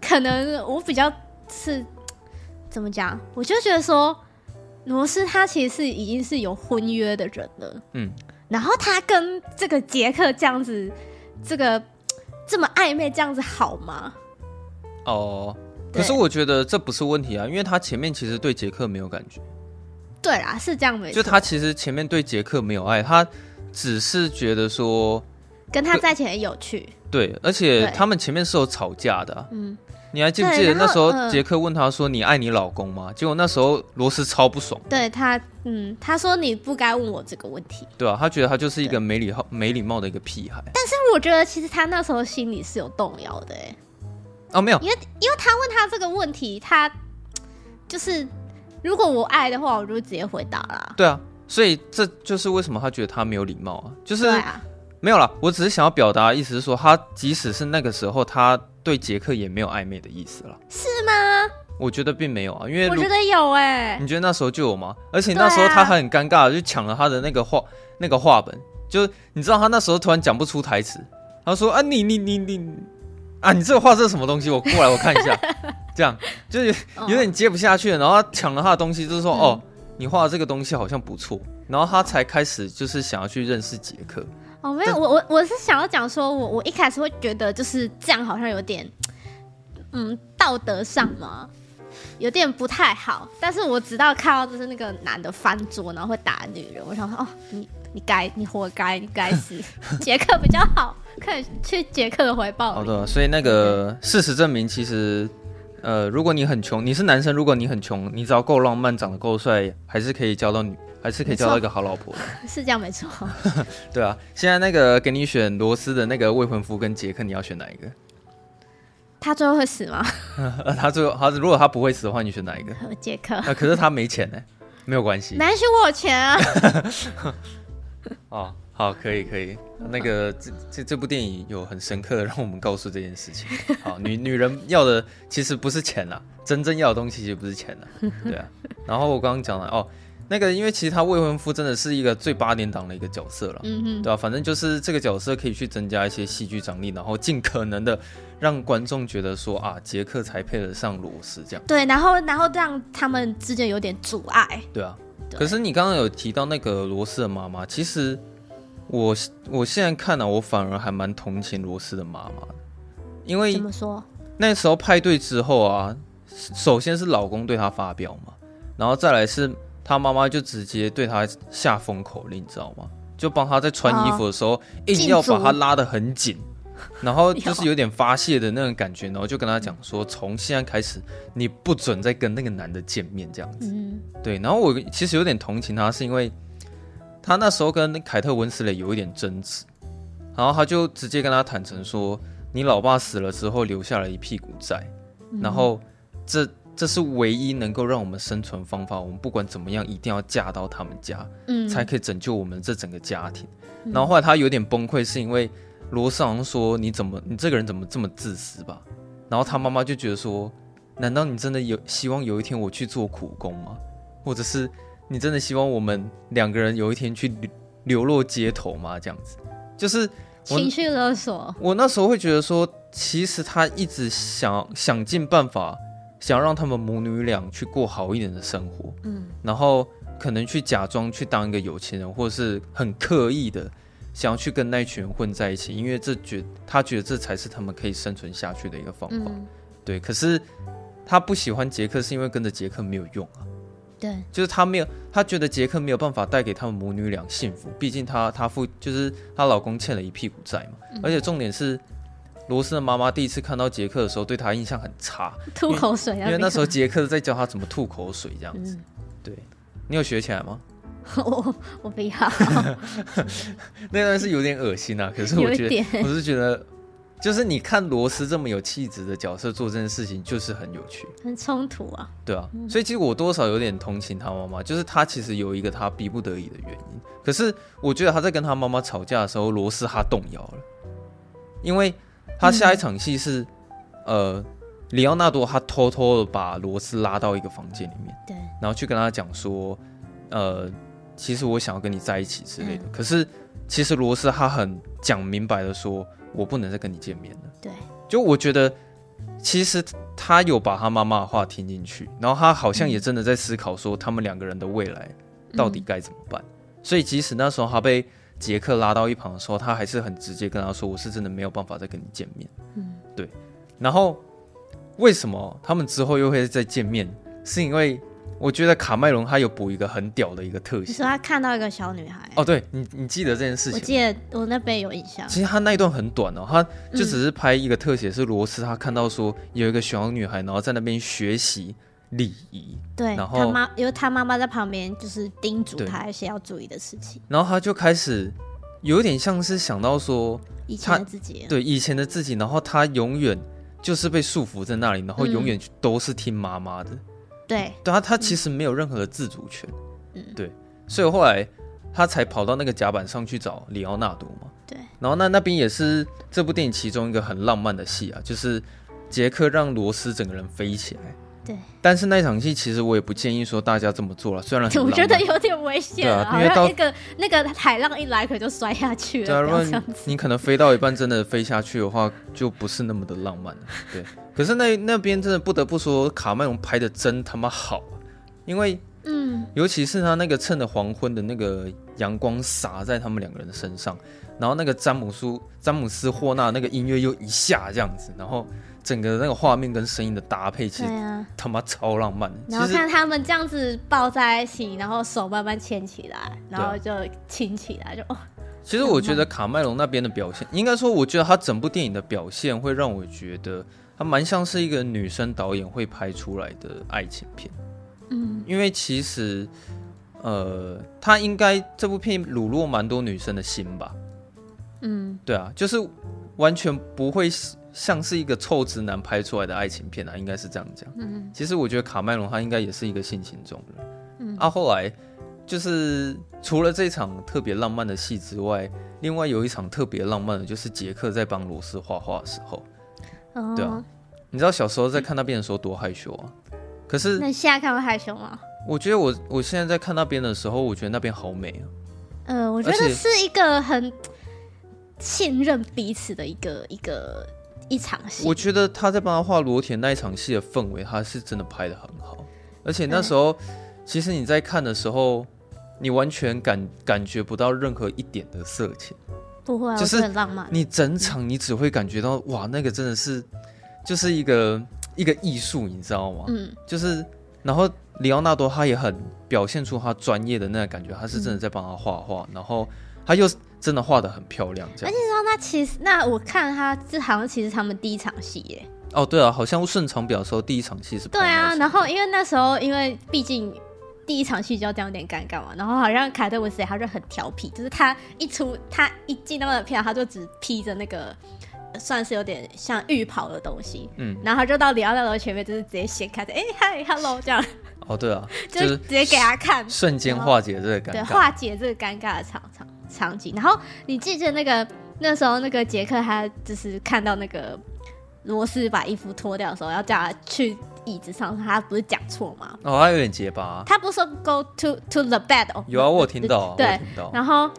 S1: 可能我比较是怎么讲，我就觉得说罗斯他其实是已经是有婚约的人了，嗯，然后他跟这个杰克这样子，这个这么暧昧这样子好吗？
S2: 哦，可是我觉得这不是问题啊，因为他前面其实对杰克没有感觉，
S1: 对啦，是这样没错，
S2: 就他其实前面对杰克没有爱，他只是觉得说。
S1: 跟他在一起很有趣，
S2: 对，而且他们前面是有吵架的，嗯，你还记不记得那时候杰克问他说：“你爱你老公吗？”结果那时候罗斯超不爽，
S1: 对他，嗯，他说：“你不该问我这个问题。”
S2: 对啊，他觉得他就是一个没礼貌、没礼貌的一个屁孩。
S1: 但是我觉得其实他那时候心里是有动摇的，哎，
S2: 哦，没有，
S1: 因为因为他问他这个问题，他就是如果我爱的话，我就直接回答了。
S2: 对啊，所以这就是为什么他觉得他没有礼貌啊，就是。没有啦，我只是想要表达的意思是说，他即使是那个时候，他对杰克也没有暧昧的意思了。
S1: 是吗？
S2: 我觉得并没有啊，因为
S1: 我觉得有哎、欸，
S2: 你觉得那时候就有吗？而且那时候他还很尴尬，就抢了他的那个画那个画本，就你知道他那时候突然讲不出台词，他说啊你你你你啊你这个画这是什么东西？我过来我看一下，[LAUGHS] 这样就是有点接不下去了，然后他抢了他的东西，就是说、嗯、哦你画的这个东西好像不错，然后他才开始就是想要去认识杰克。
S1: 哦没有，我我我是想要讲说我我一开始会觉得就是这样好像有点嗯道德上嘛。有点不太好，但是我直到看到就是那个男的翻桌，然后会打女人，我想说哦，你你该你活该，你该死。[LAUGHS] 杰克比较好，可以去杰克的怀抱。
S2: 好的，所以那个事实证明，其实呃，如果你很穷，你是男生，如果你很穷，你只要够浪漫，长得够帅，还是可以交到女，还是可以交到一个好老婆的。[LAUGHS]
S1: 是这样没错。[LAUGHS]
S2: 对啊，现在那个给你选罗斯的那个未婚夫跟杰克，你要选哪一个？
S1: 他最后会死吗？
S2: 他最后，他如果他不会死的话，你选哪一个？
S1: 杰克。
S2: 啊，可是他没钱呢，没有关系。
S1: 男生我有钱啊。[LAUGHS]
S2: 哦，好，可以，可以。那个这这这部电影有很深刻的让我们告诉这件事情。[LAUGHS] 好，女女人要的其实不是钱啦，真正要的东西其实不是钱啦。[LAUGHS] 对啊。然后我刚刚讲了哦。那个，因为其实他未婚夫真的是一个最八点档的一个角色了，嗯嗯，对吧？反正就是这个角色可以去增加一些戏剧张力，然后尽可能的让观众觉得说啊，杰克才配得上罗斯这样。
S1: 对，然后然后让他们之间有点阻碍。
S2: 对啊，对。可是你刚刚有提到那个罗斯的妈妈，其实我我现在看呢、啊，我反而还蛮同情罗斯的妈妈的，因为怎么说？那时候派对之后啊，首先是老公对她发飙嘛，然后再来是。她妈妈就直接对她下封口令，你知道吗？就帮她在穿衣服的时候，硬要把她拉得很紧，[LAUGHS] 然后就是有点发泄的那种感觉，然后就跟他讲说，从现在开始，你不准再跟那个男的见面，这样子。对。然后我其实有点同情他，是因为他那时候跟凯特温斯蕾有一点争执，然后他就直接跟他坦诚说，你老爸死了之后留下了一屁股债，然后这。这是唯一能够让我们生存方法。我们不管怎么样，一定要嫁到他们家，嗯，才可以拯救我们这整个家庭。嗯、然后后来他有点崩溃，是因为罗斯好像说：“你怎么，你这个人怎么这么自私吧？”然后他妈妈就觉得说：“难道你真的有希望有一天我去做苦工吗？或者是你真的希望我们两个人有一天去流流落街头吗？”这样子，就是
S1: 情绪勒索。
S2: 我那时候会觉得说，其实他一直想想尽办法。想让他们母女俩去过好一点的生活，嗯，然后可能去假装去当一个有钱人，或者是很刻意的想要去跟那一群人混在一起，因为这觉他觉得这才是他们可以生存下去的一个方法，嗯、对。可是他不喜欢杰克，是因为跟着杰克没有用啊，
S1: 对，
S2: 就是他没有，他觉得杰克没有办法带给他们母女俩幸福，毕竟他他父就是她老公欠了一屁股债嘛，嗯、而且重点是。罗斯的妈妈第一次看到杰克的时候，对他印象很差，
S1: 吐口水啊！
S2: 因为那时候杰克在教他怎么吐口水，这样子。嗯、对，你有学起来吗？[LAUGHS]
S1: 我我不要。[LAUGHS]
S2: 那段是有点恶心啊，可是我觉得，我是觉得，就是你看罗斯这么有气质的角色做这件事情，就是很有趣，
S1: 很冲突啊。
S2: 对啊，所以其实我多少有点同情他妈妈，就是他其实有一个他逼不得已的原因。可是我觉得他在跟他妈妈吵架的时候，罗斯他动摇了，因为。他下一场戏是，嗯、呃，里奥纳多他偷偷的把罗斯拉到一个房间里面，对，然后去跟他讲说，呃，其实我想要跟你在一起之类的。嗯、可是其实罗斯他很讲明白的说，我不能再跟你见面了。
S1: 对，
S2: 就我觉得其实他有把他妈妈的话听进去，然后他好像也真的在思考说，他们两个人的未来到底该怎么办。嗯、所以即使那时候他被。杰克拉到一旁的时候，他还是很直接跟他说：“我是真的没有办法再跟你见面。”嗯，对。然后为什么他们之后又会再见面？是因为我觉得卡麦隆他有补一个很屌的一个特写。
S1: 你说他看到一个小女孩？
S2: 哦，对，你你记得这件事情？我
S1: 记得我那边有印象。
S2: 其实他那一段很短哦，他就只是拍一个特写，是罗斯他看到说有一个小女孩，然后在那边学习。礼仪，
S1: 对，
S2: 然后
S1: 他妈，因为他妈妈在旁边，就是叮嘱他一些要注意的事情。
S2: 然后他就开始有点像是想到说，
S1: 以前的自己，
S2: 对以前的自己，然后他永远就是被束缚在那里，然后永远都是听妈妈的。嗯、对，对他，他其实没有任何的自主权。嗯，对，所以后来他才跑到那个甲板上去找里奥纳多嘛。
S1: 对，
S2: 然后那那边也是这部电影其中一个很浪漫的戏啊，就是杰克让罗斯整个人飞起来。
S1: 对。
S2: 但是那场戏其实我也不建议说大家这么做了，虽然 [LAUGHS]
S1: 我觉得有点危险
S2: 啊，因为到
S1: 那个那个海浪一来，可就摔下去了。
S2: 对啊，如果你可能飞到一半真的飞下去的话，就不是那么的浪漫了。对，可是那那边真的不得不说，卡麦隆拍的真他妈好，因为嗯，尤其是他那个趁着黄昏的那个阳光洒在他们两个人的身上，然后那个詹姆斯詹姆斯霍纳那个音乐又一下这样子，然后。整个那个画面跟声音的搭配，其实他妈超浪漫。
S1: 然后看他们这样子抱在一起，然后手慢慢牵起来，然后就亲起来，就哦。
S2: 其实我觉得卡麦隆那边的表现，应该说，我觉得他整部电影的表现会让我觉得他蛮像是一个女生导演会拍出来的爱情片。嗯，因为其实，呃，他应该这部片掳落蛮多女生的心吧。嗯，对啊，就是完全不会。像是一个臭直男拍出来的爱情片啊，应该是这样讲。嗯，其实我觉得卡麦隆他应该也是一个性情中人。嗯，啊，后来就是除了这场特别浪漫的戏之外，另外有一场特别浪漫的，就是杰克在帮罗斯画画的时候。哦，对啊，你知道小时候在看那边的时候多害羞啊？可是
S1: 那现在看会害羞吗？
S2: 我觉得我我现在在看那边的时候，我觉得那边好美啊。
S1: 嗯，我觉得是一个很信任彼此的一个一个。一场戏，
S2: 我觉得他在帮他画罗田那一场戏的氛围，他是真的拍的很好。而且那时候，其实你在看的时候，你完全感感觉不到任何一点的色情，
S1: 不会，啊
S2: 就是
S1: 很浪漫。
S2: 你整场你只会感觉到，哇，那个真的是就是一个 [TSK] 一个艺术，你知道吗？嗯，就是然后里奥纳多他也很表现出他专业的那个感觉，他是真的在帮他画画，然后他又。真的画的很漂亮，这样。而且
S1: 说，那其实那我看他这好像其实他们第一场戏耶。
S2: 哦，对啊，好像顺场表的时候第一场戏是。
S1: 对啊，然后因为那时候因为毕竟第一场戏就要这样有点尴尬嘛，然后好像凯特温丝蕾他就很调皮，就是他一出他一进那个片，他就只披着那个算是有点像浴袍的东西，嗯，然后他就到里奥纳多前面，就是直接掀开的，哎嗨，hello 这样。
S2: 哦，对啊，[LAUGHS]
S1: 就是直接给他看，
S2: 瞬间化解这个尴尬，
S1: 对，化解这个尴尬的场场。场景，然后你记得那个那时候那个杰克他就是看到那个罗斯把衣服脱掉的时候，要叫他去椅子上，他不是讲错吗？
S2: 哦，他有点结巴。
S1: 他不是说 go to to the bed 哦？
S2: 有啊，我有听到，
S1: 对，然后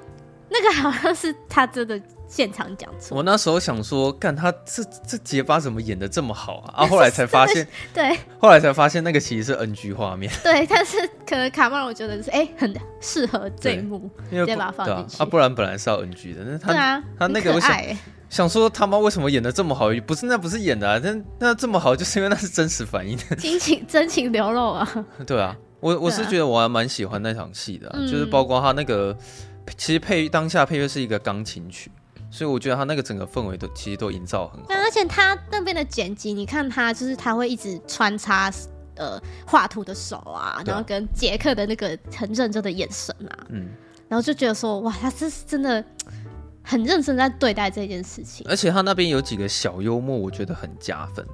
S1: 那个好像是他真的。现场讲错，
S2: 我那时候想说，干他这这结巴怎么演的这么好啊？啊，[LAUGHS] 后来才发现，[LAUGHS]
S1: 对，
S2: 后来才发现那个其实是 NG 画面。
S1: 对，但是可能卡曼我觉得是哎、欸，很适合这一幕，直接把它放进去。
S2: 啊，不然本来是要 NG 的，那他
S1: 对啊，
S2: 他那个我想、欸、想说他妈为什么演的这么好？不是那不是演的啊，那那这么好就是因为那是真实反应的，[LAUGHS]
S1: 真情真情流露啊。
S2: 对啊，我我是觉得我还蛮喜欢那场戏的、啊，就是包括他那个，其实配当下配乐是一个钢琴曲。所以我觉得他那个整个氛围都其实都营造很好，
S1: 而且他那边的剪辑，你看他就是他会一直穿插呃画图的手啊，然后跟杰克的那个很认真的眼神啊，嗯，然后就觉得说哇，他这是真的很认真在对待这件事情。
S2: 而且他那边有几个小幽默，我觉得很加分。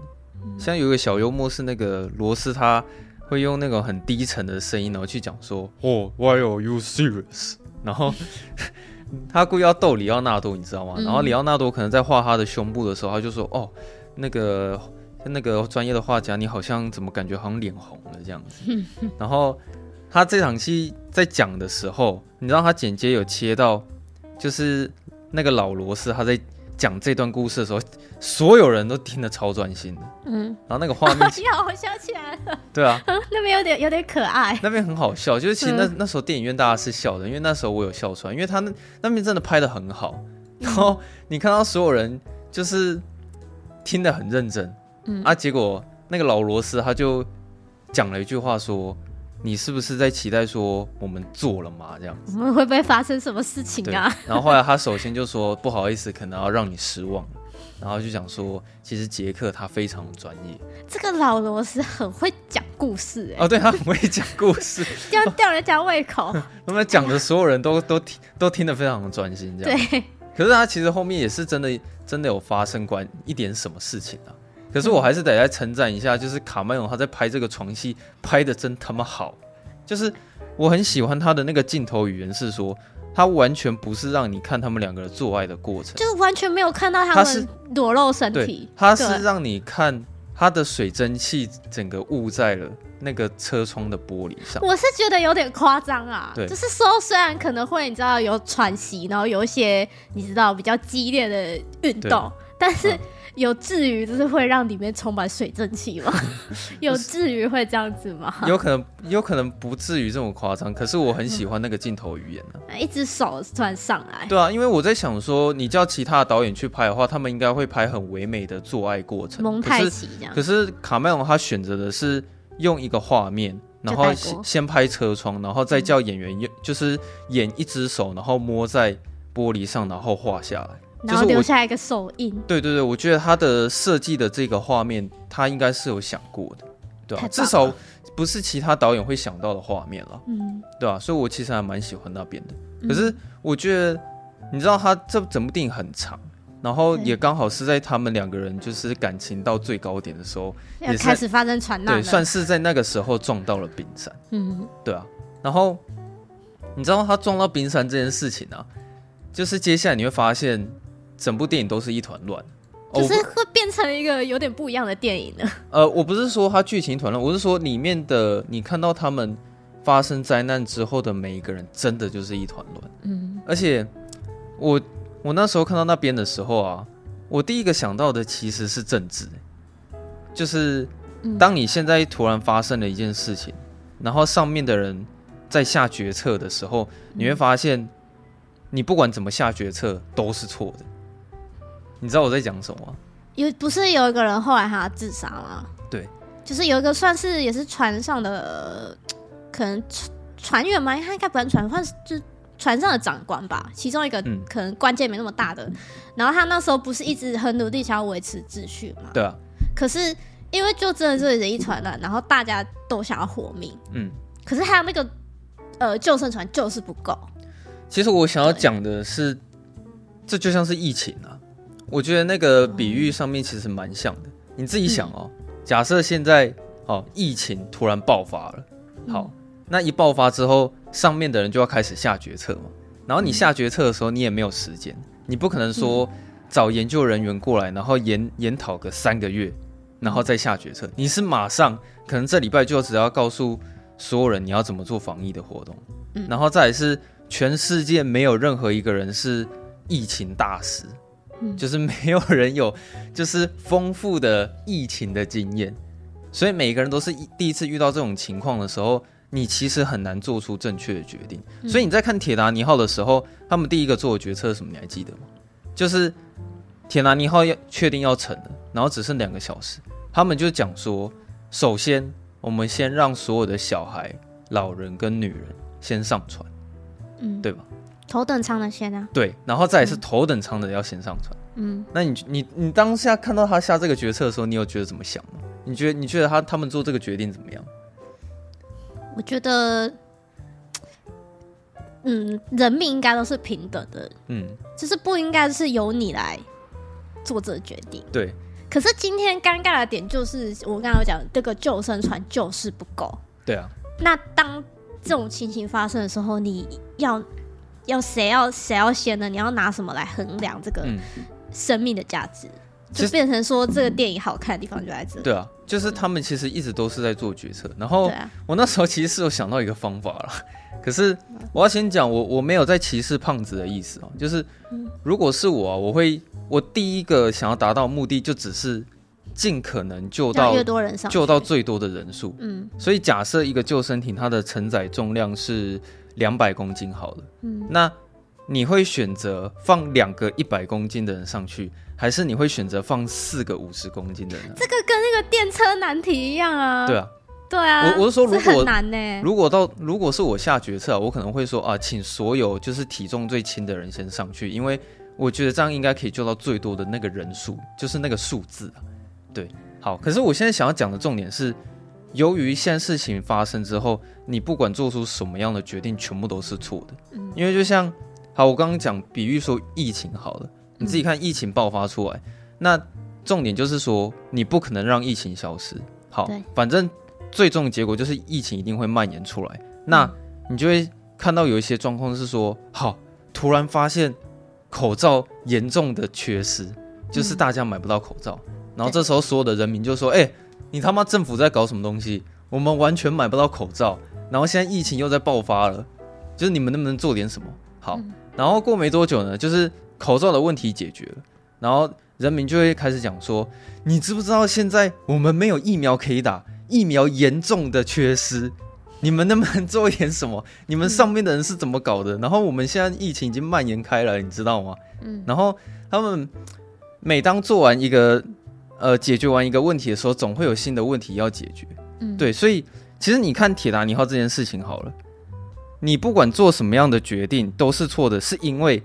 S2: 嗯、像有一个小幽默是那个罗斯他会用那种很低沉的声音，然后去讲说哦，Why are you serious？[LAUGHS] 然后。他故意要逗里奥纳多，你知道吗？嗯、然后里奥纳多可能在画他的胸部的时候，他就说：“哦，那个那个专业的画家，你好像怎么感觉好像脸红了这样子。[LAUGHS] ”然后他这场戏在讲的时候，你知道他剪接有切到，就是那个老罗斯他在。讲这段故事的时候，所有人都听得超专心的。嗯，然后那个画面，[LAUGHS]
S1: 好，我想起来了。
S2: 对啊，[LAUGHS]
S1: 那边有点有点可爱，
S2: 那边很好笑。就是其实那那时候电影院大家是笑的，因为那时候我有笑出来，因为他那那边真的拍的很好。然后你看到所有人就是听得很认真，嗯啊，结果那个老罗斯他就讲了一句话说。你是不是在期待说我们做了吗？这样子，
S1: 我们会不会发生什么事情啊？
S2: 然后后来他首先就说不好意思，可能要让你失望，然后就讲说其实杰克他非常专业。
S1: 这个老罗斯很会讲故事哎、
S2: 欸，哦，对他很会讲故事，
S1: 这样吊人家胃口。[LAUGHS]
S2: 那么讲的所有人都、哎、都听都听得非常的专心，这样。对。可是他其实后面也是真的真的有发生关一点什么事情啊。可是我还是得来称赞一下，就是卡麦隆他在拍这个床戏拍的真他妈好，就是我很喜欢他的那个镜头语言，是说他完全不是让你看他们两个人做爱的过程，
S1: 就是完全没有看到他们裸露身体，
S2: 他是让你看他的水蒸气整个雾在了那个车窗的玻璃上。
S1: 我是觉得有点夸张啊，
S2: 对，
S1: 就是说虽然可能会你知道有喘息，然后有一些你知道比较激烈的运动，但是。嗯有至于就是会让里面充满水蒸气吗？[LAUGHS] 有至于会这样子吗？
S2: 有可能，有可能不至于这么夸张。可是我很喜欢那个镜头语言呢、啊。
S1: 一只手突然上来。
S2: 对啊，因为我在想说，你叫其他的导演去拍的话，他们应该会拍很唯美的做爱过程。
S1: 蒙太奇这样。
S2: 可是卡麦隆他选择的是用一个画面，然后先先拍车窗，然后再叫演员用，就是演一只手，然后摸在玻璃上，然后画下来。
S1: 然后留下一个手印。
S2: 对对对，我觉得他的设计的这个画面，他应该是有想过的，对吧？至少不是其他导演会想到的画面了，嗯，对吧？所以我其实还蛮喜欢那边的。可是我觉得，你知道，他这整部电影很长，然后也刚好是在他们两个人就是感情到最高点的时候，
S1: 也开始发生传难，
S2: 对，算是在那个时候撞到了冰山，嗯，对啊。然后你知道他撞到冰山这件事情啊，就是接下来你会发现。整部电影都是一团乱，
S1: 就是会变成一个有点不一样的电影呢。[LAUGHS]
S2: 呃，我不是说它剧情一团乱，我是说里面的你看到他们发生灾难之后的每一个人，真的就是一团乱。嗯，而且我我那时候看到那边的时候啊，我第一个想到的其实是政治，就是当你现在突然发生了一件事情，然后上面的人在下决策的时候，你会发现你不管怎么下决策都是错的。你知道我在讲什么吗？
S1: 有不是有一个人后来他自杀吗？
S2: 对，
S1: 就是有一个算是也是船上的，可能船员嘛，他应该不算船，算是就船上的长官吧。其中一个可能关键没那么大的，嗯、然后他那时候不是一直很努力想要维持秩序嘛？
S2: 对啊。
S1: 可是因为就真的是人一船乱，然后大家都想要活命，嗯。可是还有那个呃救生船就是不够。
S2: 其实我想要讲的是，这就像是疫情啊。我觉得那个比喻上面其实蛮像的。你自己想哦，假设现在哦疫情突然爆发了，好，那一爆发之后，上面的人就要开始下决策嘛。然后你下决策的时候，你也没有时间，你不可能说找研究人员过来，然后研研讨个三个月，然后再下决策。你是马上可能这礼拜就只要告诉所有人你要怎么做防疫的活动，然后再来是全世界没有任何一个人是疫情大师。就是没有人有，[LAUGHS] 就是丰富的疫情的经验，所以每个人都是第一次遇到这种情况的时候，你其实很难做出正确的决定。所以你在看铁达尼号的时候，他们第一个做的决策是什么？你还记得吗？就是铁达尼号要确定要沉了，然后只剩两个小时，他们就讲说，首先我们先让所有的小孩、老人跟女人先上船，嗯，对吧？
S1: 头等舱的先啊，
S2: 对，然后再来是头等舱的要先上船。嗯，那你你你当下看到他下这个决策的时候，你有觉得怎么想吗？你觉得你觉得他他们做这个决定怎么样？
S1: 我觉得，嗯，人命应该都是平等的，嗯，就是不应该是由你来做这个决定。
S2: 对。
S1: 可是今天尴尬的点就是，我刚刚讲这个救生船就是不够。
S2: 对啊。
S1: 那当这种情形发生的时候，你要。要谁要谁要先呢？你要拿什么来衡量这个生命的价值？嗯、就变成说这个电影好看的地方就在这。
S2: 对啊，就是他们其实一直都是在做决策。然后我那时候其实是有想到一个方法了，可是我要先讲，我我没有在歧视胖子的意思啊。就是如果是我啊，我会我第一个想要达到目的就只是尽可能救到
S1: 越多人上，
S2: 救到最多的人数。嗯，所以假设一个救生艇它的承载重量是。两百公斤好了，嗯，那你会选择放两个一百公斤的人上去，还是你会选择放四个五十公斤的人？
S1: 这个跟那个电车难题一样啊。
S2: 对啊，
S1: 对啊。
S2: 我我是说，如果
S1: 难呢，
S2: 如果到如果是我下决策，我可能会说啊，请所有就是体重最轻的人先上去，因为我觉得这样应该可以救到最多的那个人数，就是那个数字啊。对，好。可是我现在想要讲的重点是。由于现在事情发生之后，你不管做出什么样的决定，全部都是错的。嗯，因为就像，好，我刚刚讲比喻说疫情好了，你自己看疫情爆发出来，嗯，那重点就是说，你不可能让疫情消失。好，反正最终的结果就是疫情一定会蔓延出来。那你就会看到有一些状况是说，好，突然发现口罩严重的缺失，就是大家买不到口罩。然后这时候所有的人民就说：“哎、欸，你他妈政府在搞什么东西？我们完全买不到口罩，然后现在疫情又在爆发了，就是你们能不能做点什么？”好，嗯、然后过没多久呢，就是口罩的问题解决了，然后人民就会开始讲说：“你知不知道现在我们没有疫苗可以打，疫苗严重的缺失。”你们能不能做一点什么？[LAUGHS] 你们上面的人是怎么搞的？嗯、然后我们现在疫情已经蔓延开了，你知道吗？嗯。然后他们每当做完一个呃解决完一个问题的时候，总会有新的问题要解决。嗯。对，所以其实你看铁达尼号这件事情好了，你不管做什么样的决定都是错的，是因为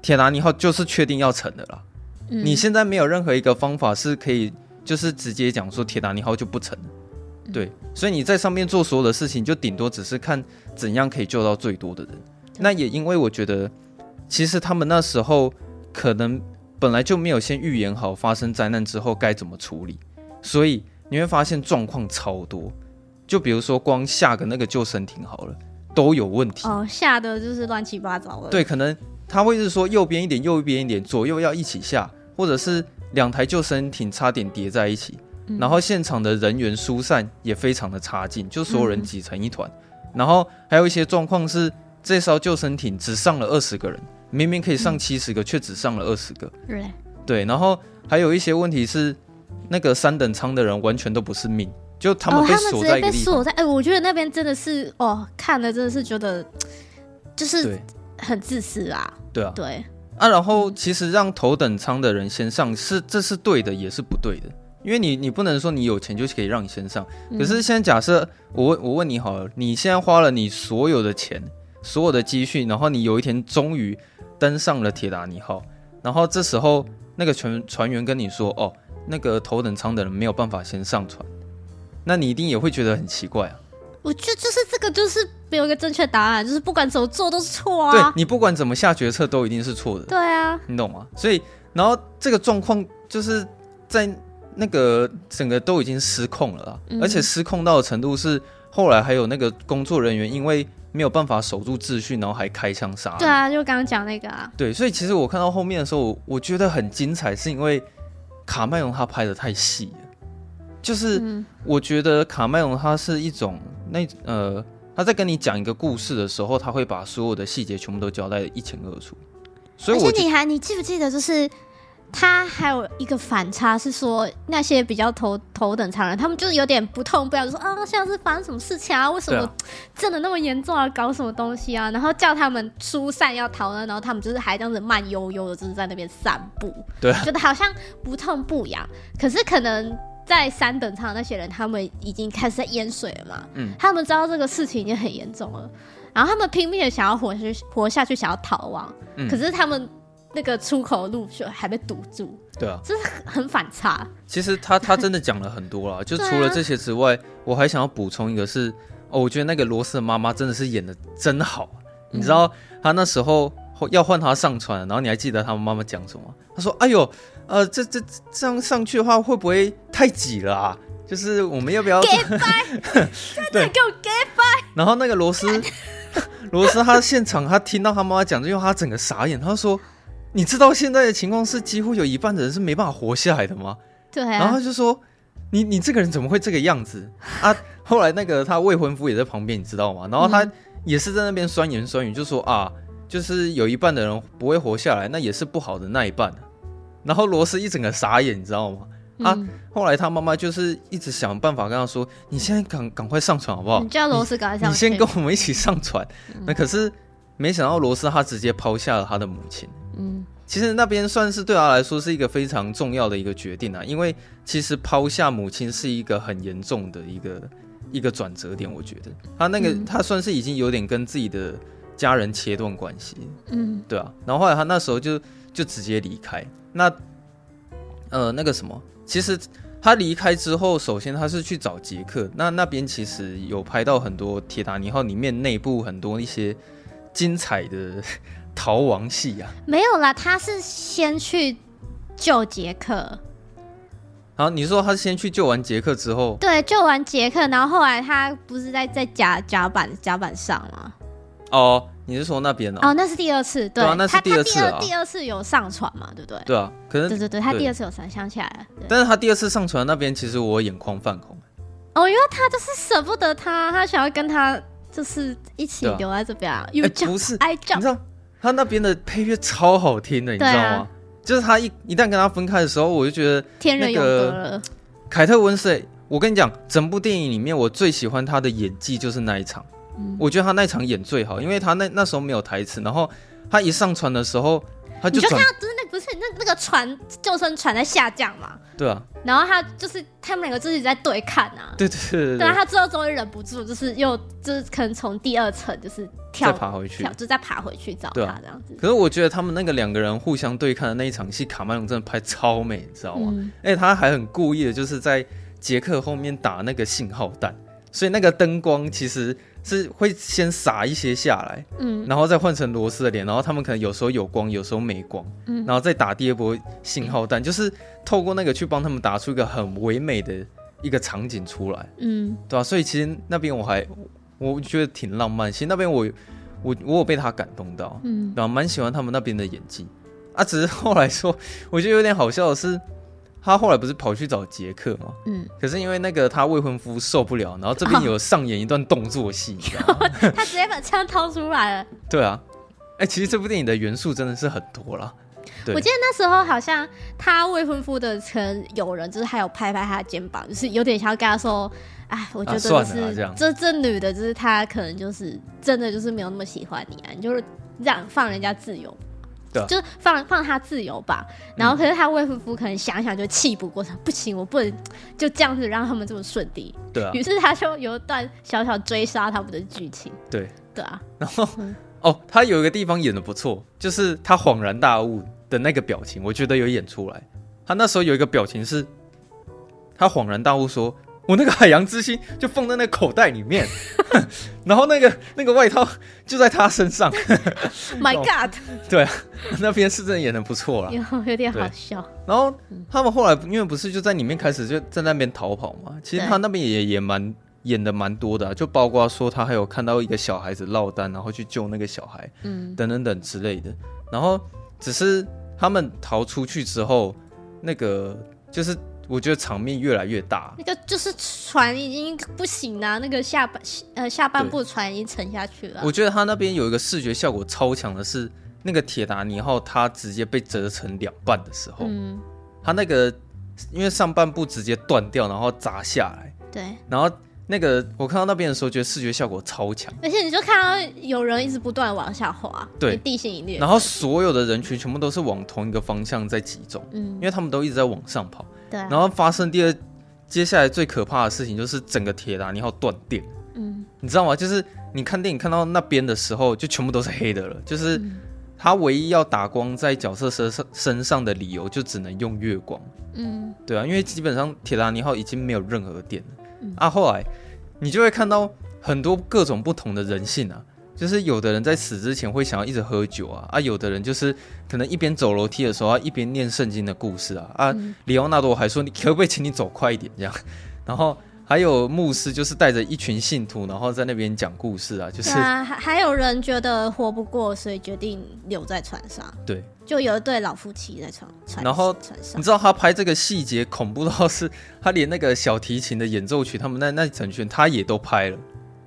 S2: 铁达尼号就是确定要沉的啦。嗯。你现在没有任何一个方法是可以就是直接讲说铁达尼号就不沉了。对，所以你在上面做所有的事情，就顶多只是看怎样可以救到最多的人。那也因为我觉得，其实他们那时候可能本来就没有先预言好发生灾难之后该怎么处理，所以你会发现状况超多。就比如说光下个那个救生艇好了，都有问题
S1: 哦，下的就是乱七八糟的。
S2: 对，可能他会是说右边一点，右边一点，左右要一起下，或者是两台救生艇差点叠在一起。然后现场的人员疏散也非常的差劲，就所有人挤成一团。嗯、然后还有一些状况是，这艘救生艇只上了二十个人，明明可以上七十个，却只上了二十个。对，对。然后还有一些问题是，那个三等舱的人完全都不是命，就他们被锁在一个地方。
S1: 哎、哦，我觉得那边真的是哦，看了真的是觉得就是很自私啊。
S2: 对啊，
S1: 对。
S2: 啊，然后其实让头等舱的人先上是这是对的，也是不对的。因为你你不能说你有钱就可以让你先上，可是现在假设我问我问你好了，你现在花了你所有的钱，所有的积蓄，然后你有一天终于登上了铁达尼号，然后这时候那个船船员跟你说，哦，那个头等舱的人没有办法先上船，那你一定也会觉得很奇怪啊。
S1: 我觉得就是这个就是没有一个正确答案，就是不管怎么做都是错啊。
S2: 对，你不管怎么下决策都一定是错的。
S1: 对啊，
S2: 你懂吗？所以然后这个状况就是在。那个整个都已经失控了，嗯、而且失控到的程度是，后来还有那个工作人员因为没有办法守住秩序，然后还开枪杀。
S1: 对啊，就刚刚讲那个啊。
S2: 对，所以其实我看到后面的时候，我觉得很精彩，是因为卡麦隆他拍的太细了。就是我觉得卡麦隆他是一种那呃，他在跟你讲一个故事的时候，他会把所有的细节全部都交代的一清二楚。所以我，
S1: 而且你还你记不记得就是？他还有一个反差是说，那些比较头头等舱人，他们就是有点不痛不痒，就说啊，像是发生什么事情啊？为什么震的那么严重啊？搞什么东西啊？然后叫他们疏散要逃呢，然后他们就是还这样子慢悠悠的，就是在那边散步，
S2: 对，
S1: 觉得好像不痛不痒。可是可能在三等舱那些人，他们已经开始在淹水了嘛，嗯，他们知道这个事情已经很严重了，然后他们拼命的想要活下去，活下去，想要逃亡，嗯，可是他们。那个出口路就还被堵住，
S2: 对啊，
S1: 就是很反差。
S2: 其实他他真的讲了很多啦，就 [LAUGHS] 除了这些之外，啊、我还想要补充一个是，哦，我觉得那个罗斯的妈妈真的是演的真好。嗯、你知道他那时候要换他上船，然后你还记得他们妈妈讲什么？他说：“哎呦，呃，这这这样上去的话会不会太挤了啊？就是我们要不要？”给掰，
S1: 对，给我给掰。
S2: 然后那个罗斯，[LAUGHS] 罗斯他现场他听到他妈妈讲这句话，他整个傻眼，他说。你知道现在的情况是几乎有一半的人是没办法活下来的吗？
S1: 对啊。
S2: 然后就说：“你你这个人怎么会这个样子啊？” [LAUGHS] 后来那个他未婚夫也在旁边，你知道吗？然后他也是在那边酸言酸语，就说：“啊，就是有一半的人不会活下来，那也是不好的那一半。”然后罗斯一整个傻眼，你知道吗？啊！嗯、后来他妈妈就是一直想办法跟他说：“你现在赶赶快上船好不好？”
S1: 你叫罗斯赶快上，
S2: 你先跟我们一起上船。嗯、那可是没想到罗斯他直接抛下了他的母亲。嗯，其实那边算是对他来说是一个非常重要的一个决定啊，因为其实抛下母亲是一个很严重的一个一个转折点，我觉得。他那个、嗯、他算是已经有点跟自己的家人切断关系，嗯，对啊，然后后来他那时候就就直接离开，那呃那个什么，其实他离开之后，首先他是去找杰克，那那边其实有拍到很多铁达尼号里面内部很多一些精彩的。逃亡戏呀？
S1: 没有啦，他是先去救杰克。
S2: 好，你说他先去救完杰克之后，
S1: 对，救完杰克，然后后来他不是在在甲甲板甲板上吗？
S2: 哦，你是说那边
S1: 哦？那是第二次，对，
S2: 对啊，那是第二次啊。
S1: 他第二次有上船嘛？对不对？
S2: 对啊，可能
S1: 对对对，他第二次有上，想起来了。
S2: 但是他第二次上船那边，其实我眼眶泛红。
S1: 哦，因为他就是舍不得他，他想要跟他就是一起留在这边啊。哎，
S2: 不是，你知道他那边的配乐超好听的，你知道吗？就是他一一旦跟他分开的时候，我就觉得
S1: 天人永隔了。
S2: 凯特温丝，我跟你讲，整部电影里面我最喜欢他的演技就是那一场，嗯、我觉得他那场演最好，因为他那那时候没有台词，然后他一上船的时候，他就
S1: 你就看到就是那不是那那个船救生船在下降嘛？
S2: 对啊，
S1: 然后他就是他们两个自己在对看啊，
S2: 对对对对，
S1: 对啊，他最后终于忍不住，就是又就是可能从第二层就是跳
S2: 再爬回去，
S1: 就再爬回去找他这样子。
S2: 可是我觉得他们那个两个人互相对看的那一场戏，卡麦隆真的拍超美，你知道吗？嗯、而且他还很故意的，就是在杰克后面打那个信号弹，所以那个灯光其实。是会先洒一些下来，嗯，然后再换成罗斯的脸，然后他们可能有时候有光，有时候没光，嗯，然后再打第二波信号弹，就是透过那个去帮他们打出一个很唯美的一个场景出来，嗯，对吧、啊？所以其实那边我还我觉得挺浪漫，其实那边我我我有被他感动到，嗯，然后蛮喜欢他们那边的演技啊，只是后来说我觉得有点好笑的是。他后来不是跑去找杰克吗？嗯，可是因为那个他未婚夫受不了，然后这边有上演一段动作戏，
S1: 哦、[LAUGHS] 他直接把枪掏出来了。
S2: 对啊，哎、欸，其实这部电影的元素真的是很多啦。
S1: 我记得那时候好像他未婚夫的可能有人就是还有拍拍他的肩膀，就是有点想要跟他说：“哎，我觉得就是、啊、这，这这女的，就是她可能就是真的就是没有那么喜欢你啊，你就是让放人家自由。”对就是放放她自由吧，然后可是他未婚夫可能想想就气不过他，不行，我不能就这样子让他们这么顺利。
S2: 对啊，
S1: 于是他就有一段小小追杀他们的剧情。
S2: 对
S1: 对啊，
S2: 然 [LAUGHS] 后哦，他有一个地方演的不错，就是他恍然大悟的那个表情，我觉得有演出来。他那时候有一个表情是，他恍然大悟说。我那个海洋之心就放在那口袋里面，[LAUGHS] 然后那个那个外套就在他身上。[LAUGHS]
S1: My God！[LAUGHS]
S2: 对啊，那边是真的演的不错了，
S1: 有有点好笑。
S2: 然后他们后来因为不是就在里面开始就在那边逃跑嘛，其实他那边也也蛮演的蛮多的，啊，就包括说他还有看到一个小孩子落单，然后去救那个小孩，嗯，等等等之类的。然后只是他们逃出去之后，那个就是。我觉得场面越来越大，
S1: 那个就是船已经不行了，那个下半呃下半部船已经沉下去了。
S2: 我觉得他那边有一个视觉效果超强的是，那个铁达尼号它直接被折成两半的时候，嗯，它那个因为上半部直接断掉，然后砸下来，
S1: 对，
S2: 然后那个我看到那边的时候，觉得视觉效果超强，
S1: 而且你就看到有人一直不断往下滑，
S2: 对，
S1: 地心引力，
S2: 然后所有的人群全部都是往同一个方向在集中，嗯，因为他们都一直在往上跑。对然后发生第二，接下来最可怕的事情就是整个铁达尼号断电。嗯，你知道吗？就是你看电影看到那边的时候，就全部都是黑的了。就是他唯一要打光在角色身上身上的理由，就只能用月光。嗯，对啊，因为基本上铁达尼号已经没有任何电了。嗯、啊，后来你就会看到很多各种不同的人性啊。就是有的人在死之前会想要一直喝酒啊，啊，有的人就是可能一边走楼梯的时候，一边念圣经的故事啊，啊，里奥纳多还说，你可不可以请你走快一点？这样，然后还有牧师就是带着一群信徒，然后在那边讲故事啊，就是
S1: 啊，还还有人觉得活不过，所以决定留在船上，
S2: 对，
S1: 就有一对老夫妻在船船，
S2: 然后
S1: 船上，
S2: 你知道他拍这个细节恐怖到是，他连那个小提琴的演奏曲，他们那那整圈他也都拍了。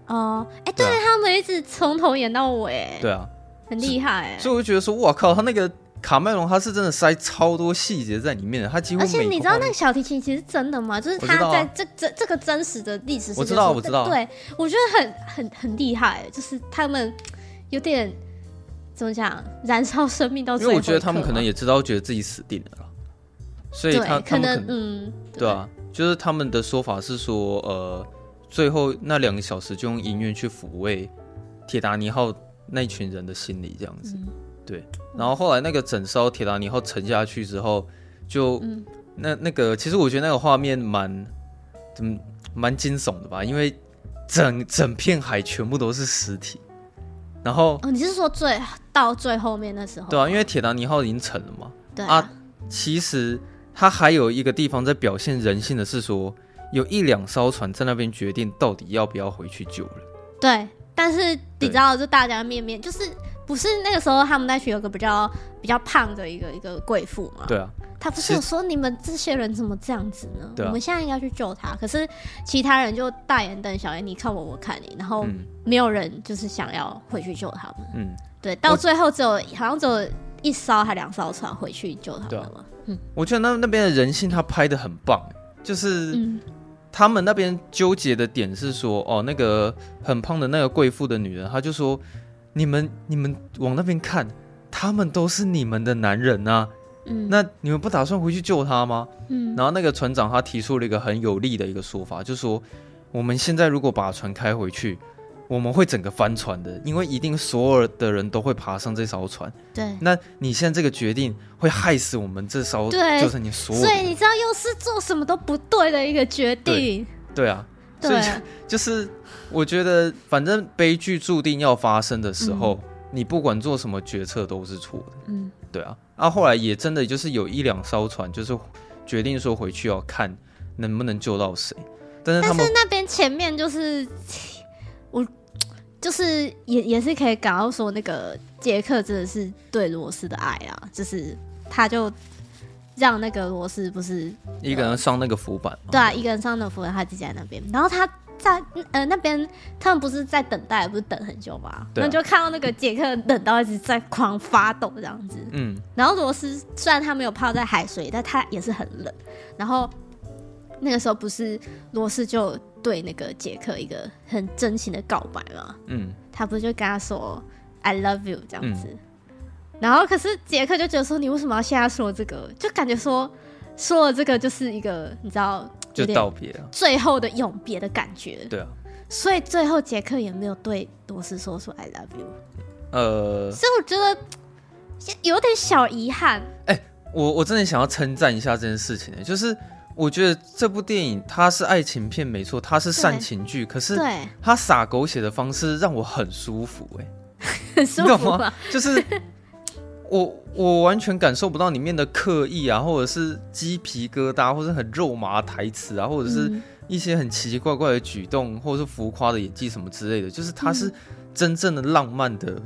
S1: 哦，哎、欸，对，他们一直从头演到尾，
S2: 对啊，
S1: 很厉害哎，
S2: 所以我就觉得说，哇靠，他那个卡麦隆他是真的塞超多细节在里面的，他几乎
S1: 而且你知道那个小提琴其实真的吗？就是他在这这、啊、这个真实的历史，
S2: 我知道，我知道，
S1: 对，我觉得很很很厉害，就是他们有点怎么讲，燃烧生命到最后，
S2: 因为我觉得他们可能也知道，觉得自己死定了，所以他可能，可能嗯，对，对啊，就是他们的说法是说，呃。最后那两个小时就用音乐去抚慰铁达尼号那群人的心理，这样子，嗯、对。然后后来那个整艘铁达尼号沉下去之后，就、嗯、那那个其实我觉得那个画面蛮怎么蛮惊悚的吧，因为整整片海全部都是尸体。然后
S1: 哦，你是说最到最后面的时候？
S2: 对啊，因为铁达尼号已经沉了嘛。
S1: 对啊，啊。
S2: 其实它还有一个地方在表现人性的是说。有一两艘船在那边决定到底要不要回去救人。
S1: 对但是你知道，就大家面面就是不是那个时候他们那群有个比较比较胖的一个一个贵妇嘛？
S2: 对啊。
S1: 他不是有说你们这些人怎么这样子呢？我们现在应该去救他，可是其他人就大眼瞪小眼，你看我，我看你，然后没有人就是想要回去救他们。嗯，对，到最后只有好像只有一艘还两艘船回去救他们了。啊、嗯，
S2: 我觉得那那边的人性他拍的很棒，就是他们那边纠结的点是说，哦，那个很胖的那个贵妇的女人，她就说，你们你们往那边看，他们都是你们的男人啊。嗯，那你们不打算回去救他吗？嗯，然后那个船长他提出了一个很有力的一个说法，就是说我们现在如果把船开回去，我们会整个翻船的，因为一定所有的人都会爬上这艘船。
S1: 对，
S2: 那你现在这个决定会害死我们这艘，对，就是你所有。
S1: 所以你知道，又是做什么都不对的一个决定。
S2: 对，对啊，所以 [LAUGHS] 就是我觉得，反正悲剧注定要发生的时候，嗯，你不管做什么决策都是错的。嗯。对啊，啊，后来也真的就是有一两艘船，就是决定说回去要看能不能救到谁。但是
S1: 但是那边前面就是我，就是也也是可以感到说，那个杰克真的是对罗斯的爱啊，就是他就让那个罗斯不是
S2: 一个人上那个浮板，
S1: 对啊，一个人上那个浮板，他自己在那边，然后他。在呃那边，他们不是在等待，不是等很久吗？那就看到那个杰克等到一直在狂发抖这样子。嗯。然后罗斯虽然他没有泡在海水，但他也是很冷。然后那个时候不是罗斯就对那个杰克一个很真情的告白吗？嗯。他不是就跟他说 “I love you” 这样子。嗯、然后可是杰克就觉得说：“你为什么要现在说这个？”就感觉说说了这个就是一个你知道。
S2: 就道别了，
S1: 最后的永别的感觉。
S2: 对啊，
S1: 所以最后杰克也没有对罗斯说出 “I love you”。
S2: 呃，
S1: 所以我觉得有点小遗憾。
S2: 哎、欸，我我真的想要称赞一下这件事情呢，就是我觉得这部电影它是爱情片没错，它是煽情剧，可是它撒狗血的方式让我很舒服，哎，[LAUGHS]
S1: 很舒服吗？
S2: 就是。我我完全感受不到里面的刻意啊，或者是鸡皮疙瘩，或者是很肉麻台词啊，或者是一些很奇奇怪怪的举动，或者是浮夸的演技什么之类的。就是它是真正的浪漫的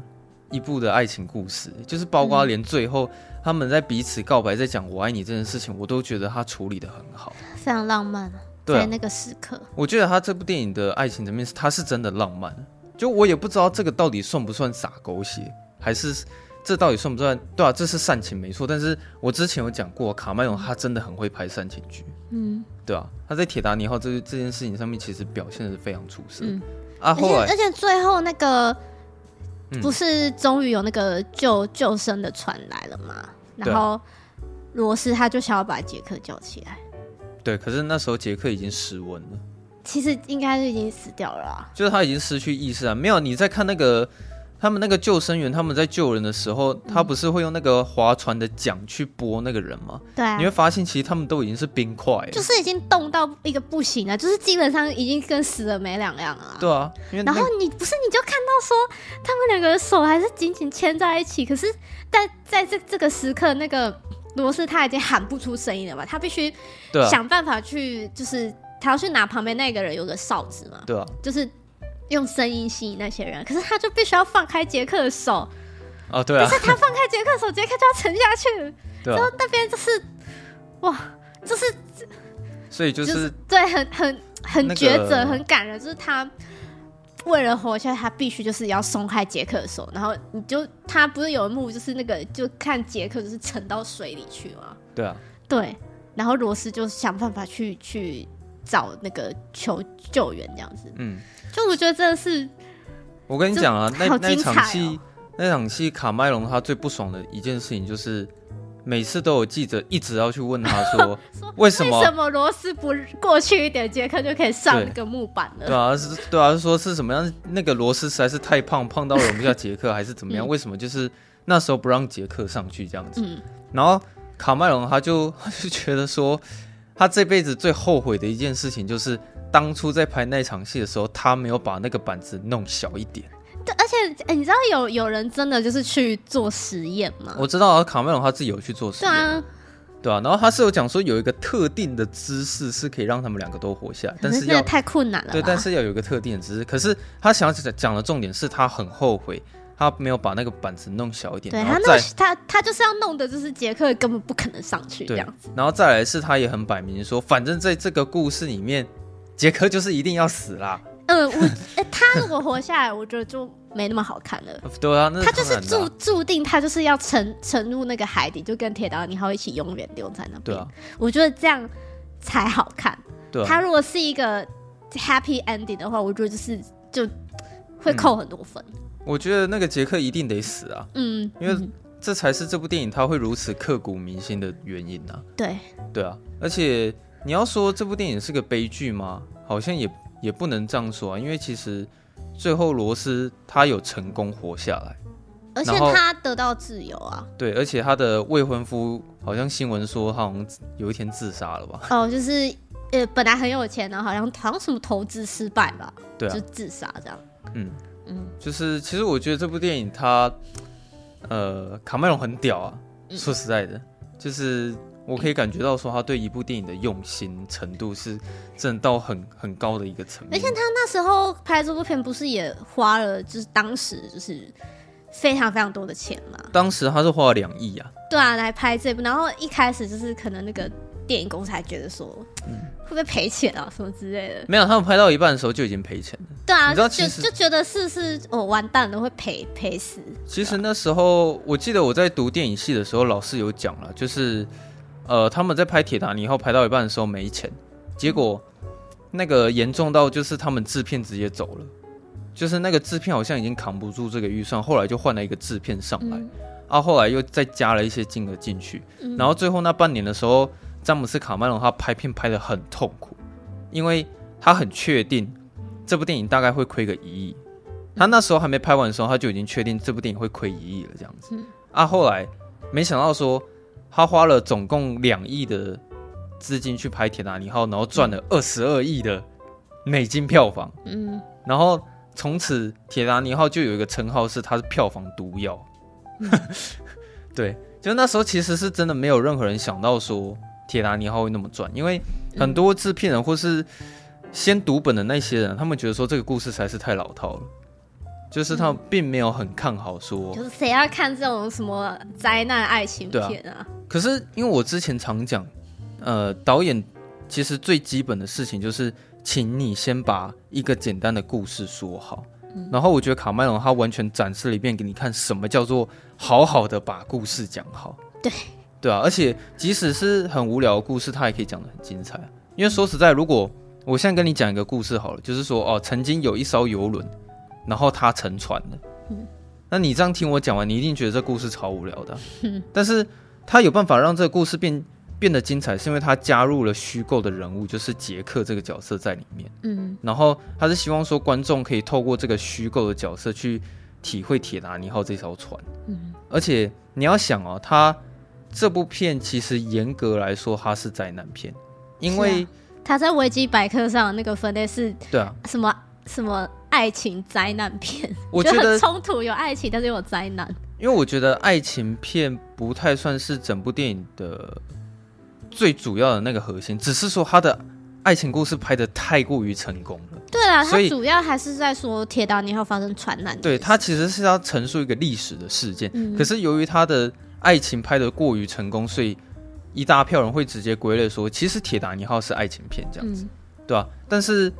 S2: 一部的爱情故事，就是包括连最后他们在彼此告白，在讲“我爱你”这件事情，我都觉得他处理的很好，
S1: 非常浪漫啊。在那个时刻，
S2: 我觉得他这部电影的爱情层面，他是真的浪漫。就我也不知道这个到底算不算撒狗血，还是。这到底算不算？对啊，这是煽情没错。但是我之前有讲过，卡麦隆他真的很会拍煽情剧，嗯，对啊，他在《铁达尼号》这这件事情上面其实表现的非常出色。嗯、啊，后来
S1: 而且，而且最后那个不是终于有那个救救生的船来了吗？嗯、然后罗斯他就想要把杰克叫起来。
S2: 对，可是那时候杰克已经失温了。
S1: 其实应该是已经死掉了啊，
S2: 就是他已经失去意识啊。没有，你在看那个。他们那个救生员，他们在救人的时候，他不是会用那个划船的桨去拨那个人吗？
S1: 对啊，
S2: 你会发现其实他们都已经是冰块，
S1: 就是已经冻到一个不行了，就是基本上已经跟死了没两样了。
S2: 对啊，
S1: 然后你不是你就看到说他们两个的手还是紧紧牵在一起，可是在在这这个时刻，那个罗斯他已经喊不出声音了嘛，他必须想办法去，就是他要去拿旁边那个人有个哨子嘛，
S2: 对啊，
S1: 就是。用声音吸引那些人，可是他就必须要放开杰克的手。
S2: 哦，对啊。
S1: 可是他放开杰克的手，杰克就要沉下去。[LAUGHS]
S2: 对啊。
S1: 然后那边就是，哇，就是，
S2: 所以就是、就是、
S1: 对，很很很抉择，那个、很感人。就是他为了活下来，他必须就是要松开杰克的手。然后你就他不是有一幕，就是那个就看杰克就是沉到水里去吗？
S2: 对啊。
S1: 对。然后罗斯就想办法去去找那个求救援，这样子。嗯。就我觉得真的是，
S2: 我跟你讲啊，那那场戏，那场戏，卡麦隆他最不爽的一件事情就是，每次都有记者一直要去问他说，[LAUGHS] [LAUGHS] 为什么
S1: 为什么罗斯不过去一点，杰克就可以上那个木板了？
S2: 对啊，是，对啊，是说是什么样？那个罗斯实在是太胖，胖到容不下杰克，还是怎么样？为什么就是那时候不让杰克上去这样子？嗯，然后卡麦隆他就 [LAUGHS] 他就觉得说，他这辈子最后悔的一件事情就是。当初在拍那场戏的时候，他没有把那个板子弄小一点。
S1: 对，而且、欸、你知道有有人真的就是去做实验吗？
S2: 我知道啊，卡梅隆他自己有去做实验。对啊，对啊，然后他是有讲说有一个特定的姿势是可以让他们两个都活下来，但是要
S1: 太困难了。
S2: 对，但是要有一个特定的姿势。可是他想讲讲的重点是他很后悔，他没有把那个板子弄小一点。
S1: 对他那他他就是要弄的，就是杰克根本不可能上去这样子。
S2: 然后再来是他也很摆明说，反正在这个故事里面，杰克就是一定要死啦。
S1: 嗯，我 [LAUGHS] 哎，他如果活下来，我觉得就没那么好看了。[LAUGHS]
S2: 对啊，那
S1: 他就是注注定他就是要沉沉入那个海底，就跟铁达尼号一起永远留在那边。
S2: 对啊，
S1: 我觉得这样才好看。
S2: 对啊，
S1: 他如果是一个 happy ending 的话，我觉得就是就会扣很多分。嗯，
S2: 我觉得那个杰克一定得死啊。
S1: 嗯，
S2: 因为这才是这部电影他会如此刻骨铭心的原因啊。
S1: 对，
S2: 对啊，而且你要说这部电影是个悲剧吗？好像也。也不能这样说啊，因为其实最后罗斯他有成功活下来，
S1: 而且他得到自由啊。
S2: 对，而且他的未婚夫好像新闻说他好像有一天自杀了吧？
S1: 哦，就是呃本来很有钱，然后好像好像什么投资失败吧？
S2: 对啊，
S1: 就自杀这样。
S2: 嗯嗯，就是其实我觉得这部电影它呃卡麦隆很屌啊，说实在的，嗯、就是。我可以感觉到说他对一部电影的用心程度是真的到很很高的一个层面。
S1: 而且他那时候拍这部片不是也花了，就是当时就是非常非常多的钱嘛？
S2: 当时他是花了两亿啊。
S1: 对啊，来拍这部，然后一开始就是可能那个电影公司还觉得说，嗯，会不会赔钱啊什么之类的？
S2: 没有，他们拍到一半的时候就已经赔钱了。
S1: 对啊，就就觉得是是哦完蛋了，会赔赔死。
S2: 其实那时候我记得我在读电影系的时候，老师有讲了，就是。呃，他们在拍《铁达尼号》拍到一半的时候没钱，结果那个严重到就是他们制片直接走了，就是那个制片好像已经扛不住这个预算，后来就换了一个制片上来，嗯、啊，后来又再加了一些金额进去，嗯、然后最后那半年的时候，詹姆斯卡麦隆他拍片拍得很痛苦，因为他很确定这部电影大概会亏个一亿，他那时候还没拍完的时候，他就已经确定这部电影会亏一亿了，这样子，啊，后来没想到说。他花了总共两亿的资金去拍《铁达尼号》，然后赚了二十二亿的美金票房。嗯，然后从此《铁达尼号》就有一个称号是它是票房毒药。嗯、[LAUGHS] 对，就那时候其实是真的没有任何人想到说《铁达尼号》会那么赚，因为很多制片人或是先读本的那些人，他们觉得说这个故事实在是太老套了。就是他们并没有很看好说，
S1: 就是谁要看这种什么灾难爱情片啊？
S2: 啊可是因为我之前常讲，呃，导演其实最基本的事情就是，请你先把一个简单的故事说好。嗯、然后我觉得卡麦隆他完全展示了一遍给你看，什么叫做好好的把故事讲好。
S1: 对
S2: 对啊，而且即使是很无聊的故事，他也可以讲得很精彩。因为说实在，如果我现在跟你讲一个故事好了，就是说哦，曾经有一艘游轮。然后它沉船了，嗯，那你这样听我讲完，你一定觉得这故事超无聊的。嗯，[LAUGHS] 但是他有办法让这个故事变变得精彩，是因为他加入了虚构的人物，就是杰克这个角色在里面。嗯，然后他是希望说观众可以透过这个虚构的角色去体会铁达尼号这艘船。嗯，而且你要想哦，他这部片其实严格来说它是灾难片，因为
S1: 它在维基百科上那个分类是，
S2: 对啊，
S1: 什么什么。爱情灾难片，[LAUGHS] 我觉得冲突有爱情，但是有灾难。
S2: 因为我觉得爱情片不太算是整部电影的最主要的那个核心，只是说他的爱情故事拍的太过于成功了。
S1: 对啊，他主要还是在说铁达尼号发生船难。
S2: 对，它其实是要陈述一个历史的事件，嗯、可是由于它的爱情拍得过于成功，所以一大票人会直接归类说，其实铁达尼号是爱情片这样子，嗯、对吧、啊？但是。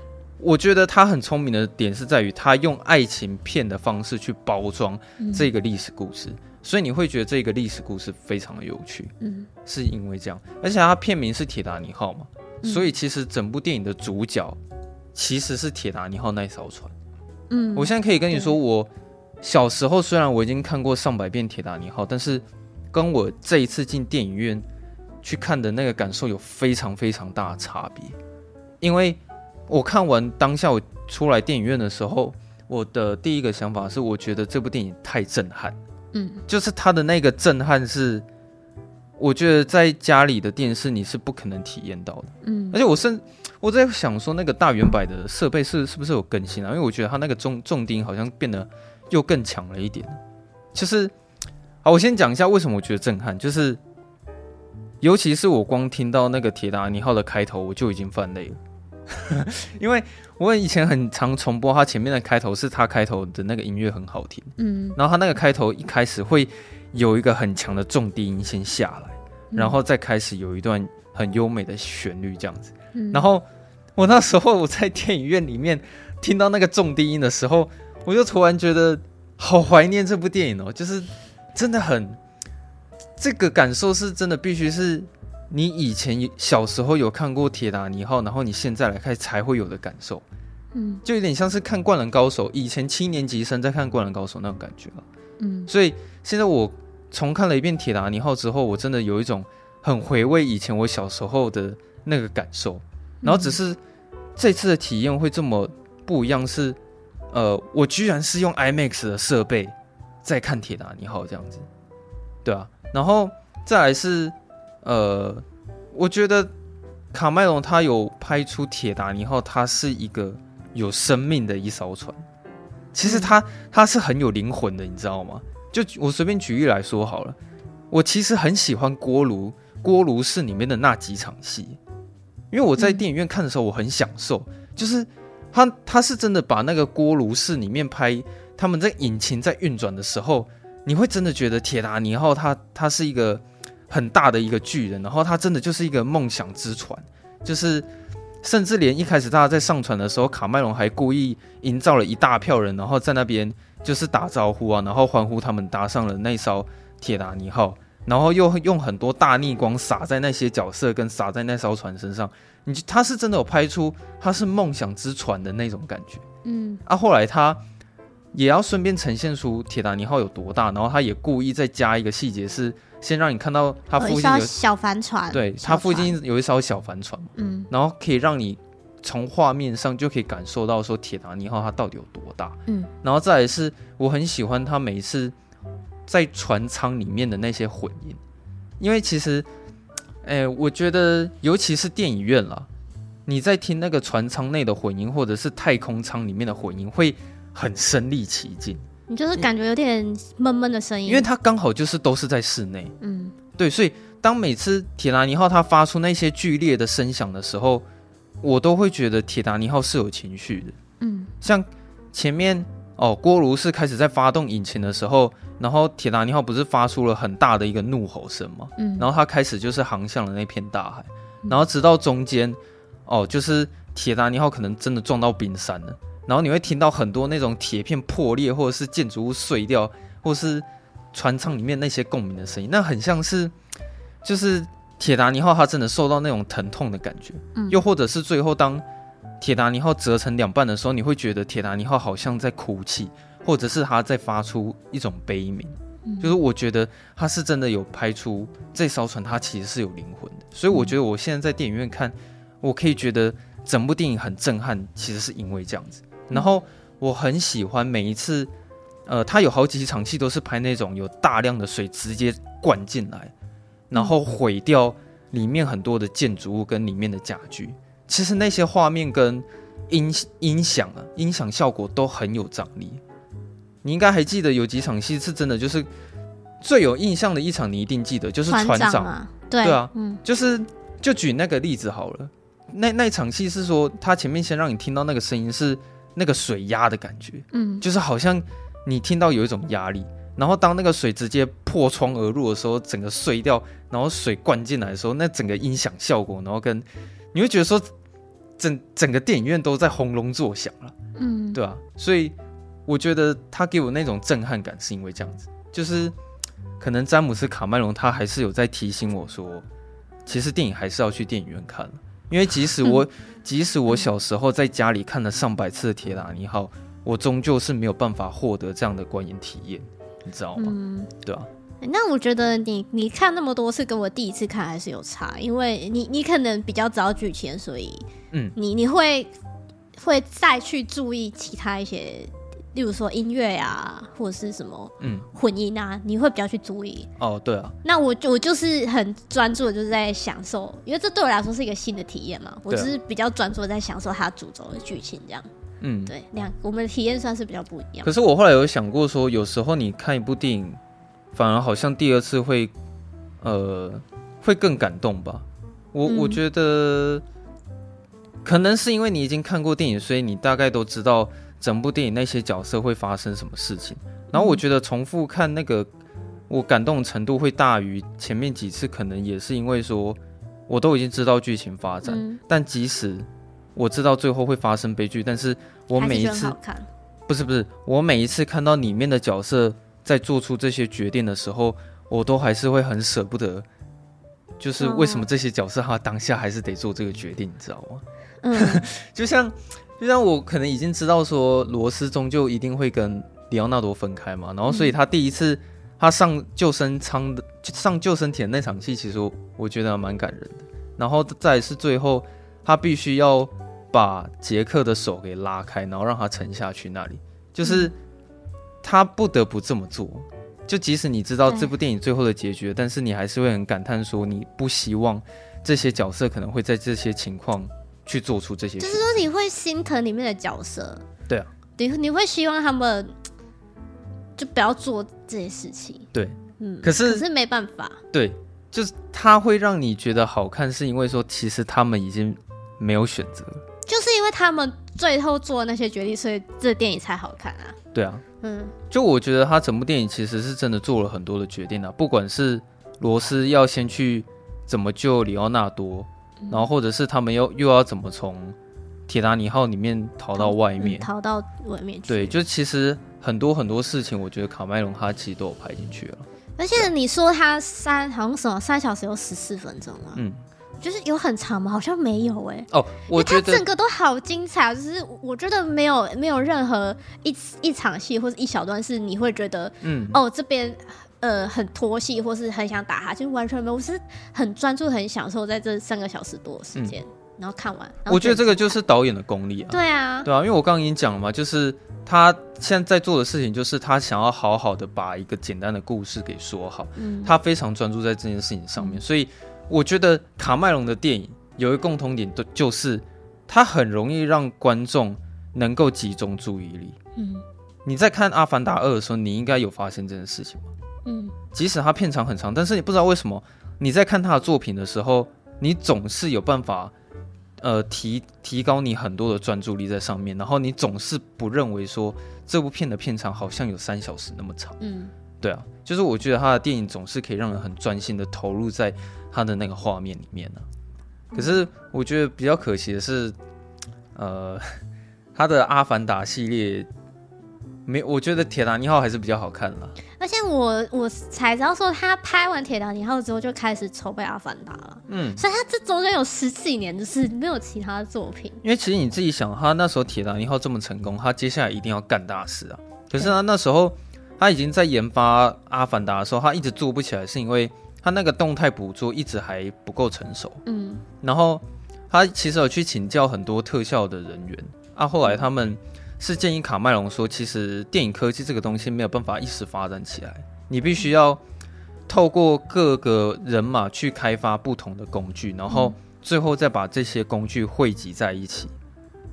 S2: 我觉得他很聪明的点是在于，他用爱情片的方式去包装这个历史故事，嗯、所以你会觉得这个历史故事非常的有趣。嗯，是因为这样，而且它片名是《铁达尼号》嘛，嗯、所以其实整部电影的主角其实是铁达尼号那一艘船。嗯，我现在可以跟你说，我小时候虽然我已经看过上百遍《铁达尼号》，但是跟我这一次进电影院去看的那个感受有非常非常大的差别，因为。我看完当下我出来电影院的时候，我的第一个想法是，我觉得这部电影太震撼，嗯，就是它的那个震撼是，我觉得在家里的电视你是不可能体验到的，嗯，而且我是我在想说，那个大圆摆的设备是是不是有更新啊？因为我觉得它那个重重低音好像变得又更强了一点，就是，好，我先讲一下为什么我觉得震撼，就是尤其是我光听到那个《铁达尼号》的开头，我就已经犯泪了，[LAUGHS] 因为我以前很常重播它前面的开头，是它开头的那个音乐很好听，嗯，然后它那个开头一开始会有一个很强的重低音先下来，然后再开始有一段很优美的旋律这样子，然后我那时候我在电影院里面听到那个重低音的时候，我就突然觉得好怀念这部电影哦，就是真的很。这个感受是真的，必须是你以前小时候有看过《铁达尼号》，然后你现在来看才会有的感受。嗯，就有点像是看《灌篮高手》，以前七年级生在看《灌篮高手》那种感觉。嗯，所以现在我重看了一遍《铁达尼号》之后，我真的有一种很回味以前我小时候的那个感受。然后只是这次的体验会这么不一样，是呃，我居然是用 IMAX 的设备在看《铁达尼号》这样子，对啊。然后再来是，呃，我觉得卡麦隆他有拍出铁达尼号，它是一个有生命的一艘船。其实它它是很有灵魂的，你知道吗？就我随便举例来说好了，我其实很喜欢锅炉锅炉室里面的那几场戏，因为我在电影院看的时候，我很享受，就是他他是真的把那个锅炉室里面拍他们在引擎在运转的时候。你会真的觉得铁达尼号它它是一个很大的一个巨人，然后它真的就是一个梦想之船，就是甚至连一开始大家在上船的时候，卡麦隆还故意营造了一大票人，然后在那边就是打招呼啊，然后欢呼他们搭上了那艘铁达尼号，然后又用很多大逆光洒在那些角色跟洒在那艘船身上，你他是真的有拍出他是梦想之船的那种感觉，嗯，啊，后来他。也要顺便呈现出铁达尼号有多大，然后他也故意再加一个细节，是先让你看到他附近有
S1: 小帆船，
S2: 对，他附近有一艘小帆船，嗯，然后可以让你从画面上就可以感受到说铁达尼号它到底有多大，嗯，然后再来是我很喜欢他每一次在船舱里面的那些混音，因为其实，哎，我觉得尤其是电影院啦，你在听那个船舱内的混音，或者是太空舱里面的混音会。很身临其境，
S1: 你就是感觉有点闷闷的声音，
S2: 因为它刚好就是都是在室内，嗯，对，所以当每次铁达尼号它发出那些剧烈的声响的时候，我都会觉得铁达尼号是有情绪的，嗯，像前面哦，锅炉是开始在发动引擎的时候，然后铁达尼号不是发出了很大的一个怒吼声嘛，嗯，然后它开始就是航向了那片大海，然后直到中间哦，就是铁达尼号可能真的撞到冰山了。然后你会听到很多那种铁片破裂，或者是建筑物碎掉，或是船舱里面那些共鸣的声音，那很像是 [TSK] 就是铁达尼号它真的受到那种疼痛的感觉，嗯，又或者是最后当铁达尼号折成两半的时候，你会觉得铁达尼号好像在哭泣，或者是它在发出一种悲鸣，嗯，就是我觉得它是真的有拍出这艘船它其实是有灵魂的，所以我觉得我现在在电影院看，我可以觉得整部电影很震撼，其实是因为这样子。然后我很喜欢每一次，呃，他有好几场戏都是拍那种有大量的水直接灌进来，然后毁掉里面很多的建筑物跟里面的家具。其实那些画面跟音音响啊，音响效果都很有张力。你应该还记得有几场戏是真的，就是最有印象的一场，你一定记得，就是船长，
S1: 船长啊，对，
S2: 对啊，嗯，就是就举那个例子好了。那那场戏是说，他前面先让你听到那个声音是。那个水压的感觉，嗯，就是好像你听到有一种压力，然后当那个水直接破窗而入的时候，整个碎掉，然后水灌进来的时候，那整个音响效果，然后跟你会觉得说整整个电影院都在轰隆作响了，嗯，对啊，所以我觉得他给我那种震撼感，是因为这样子，就是可能詹姆斯卡麦隆他还是有在提醒我说，其实电影还是要去电影院看，因为即使我。即使我小时候在家里看了上百次的《铁达尼号》，我终究是没有办法获得这样的观影体验，你知道吗？嗯，对啊。
S1: 那我觉得你你看那么多次，跟我第一次看还是有差，因为你你可能比较早剧情，所以嗯，你你会会再去注意其他一些。例如说音乐啊，或者是什么嗯混音啊，嗯、你会比较去注意
S2: 哦。对啊，
S1: 那我就我就是很专注的，就是在享受，因为这对我来说是一个新的体验嘛。我就是比较专注的在享受它主轴的剧情这样。嗯，对，两我们的体验算是比较不一样。
S2: 可是我后来有想过说，有时候你看一部电影，反而好像第二次会呃会更感动吧。我、嗯、我觉得，可能是因为你已经看过电影，所以你大概都知道整部电影那些角色会发生什么事情。然后我觉得重复看那个，我感动程度会大于前面几次，可能也是因为说，我都已经知道剧情发展。嗯、但即使我知道最后会发生悲剧，但是我每一次不是不是，我每一次看到里面的角色在做出这些决定的时候，我都还是会很舍不得。就是为什么这些角色他当下还是得做这个决定，你知道吗？嗯，[LAUGHS] 就像就像我可能已经知道说罗斯终究一定会跟里奥纳多分开嘛，然后所以他第一次他上救生舱的上救生艇那场戏，其实我，我觉得蛮感人的。然后再是最后他必须要把杰克的手给拉开，然后让他沉下去那里，就是他不得不这么做。就即使你知道这部电影最后的结局，但是你还是会很感叹说，你不希望这些角色可能会在这些情况去做出这些事。
S1: 就是说你会心疼里面的角色。
S2: 对啊，
S1: 你你会希望他们就不要做这些事情。
S2: 对，嗯，可是
S1: 可是没办法。
S2: 对，就是他会让你觉得好看，是因为说其实他们已经没有选择，
S1: 就是因为他们最后做的那些决定，所以这电影才好看啊。
S2: 对啊。嗯，就我觉得他整部电影其实是真的做了很多的决定啊，不管是罗斯要先去怎么救里奥纳多，嗯、然后或者是他们又又要怎么从铁达尼号里面逃到外面，
S1: 逃，嗯、逃到外面去。
S2: 对，就其实很多很多事情，我觉得卡麦隆他其实都有拍进去了。
S1: 而且你说他三好像什么三小时有十四分钟吗？嗯。就是有很长吗？好像没有哎、欸。
S2: 哦，我觉得
S1: 它整个都好精彩，就是我觉得没有没有任何一一场戏或者一小段是你会觉得，嗯，哦这边呃很拖戏或是很想打他，就完全没有。我是很专注、很享受在这三个小时多的时间，嗯、然后看完。
S2: 我觉得这个就是导演的功力啊。
S1: 对啊，
S2: 对啊，因为我刚刚已经讲了嘛，就是他现在在做的事情，就是他想要好好的把一个简单的故事给说好，嗯，他非常专注在这件事情上面，嗯、所以。我觉得卡麦隆的电影有一个共同点，都就是他很容易让观众能够集中注意力。嗯，你在看《阿凡达二》的时候，你应该有发现这件事情吗？嗯，即使他片长很长，但是你不知道为什么你在看他的作品的时候，你总是有办法，呃，提提高你很多的专注力在上面，然后你总是不认为说这部片的片长好像有三小时那么长。嗯，对啊，就是我觉得他的电影总是可以让人很专心的投入在。他的那个画面里面呢、啊，可是我觉得比较可惜的是，呃，[LAUGHS] 他的《阿凡达》系列没，我觉得《铁达尼号》还是比较好看了。
S1: 而且我我才知道说，他拍完《铁达尼号》之后就开始筹备《阿凡达》了。嗯，所以他这中间有十几年就是没有其他的作品。
S2: 因为其实你自己想，他那时候《铁达尼号》这么成功，他接下来一定要干大事啊。可是他那时候他已经在研发《阿凡达》的时候，他一直做不起来，是因为。他那个动态捕捉一直还不够成熟，嗯，然后他其实有去请教很多特效的人员啊，后来他们是建议卡麦隆说，其实电影科技这个东西没有办法一时发展起来，你必须要透过各个人马去开发不同的工具，然后最后再把这些工具汇集在一起，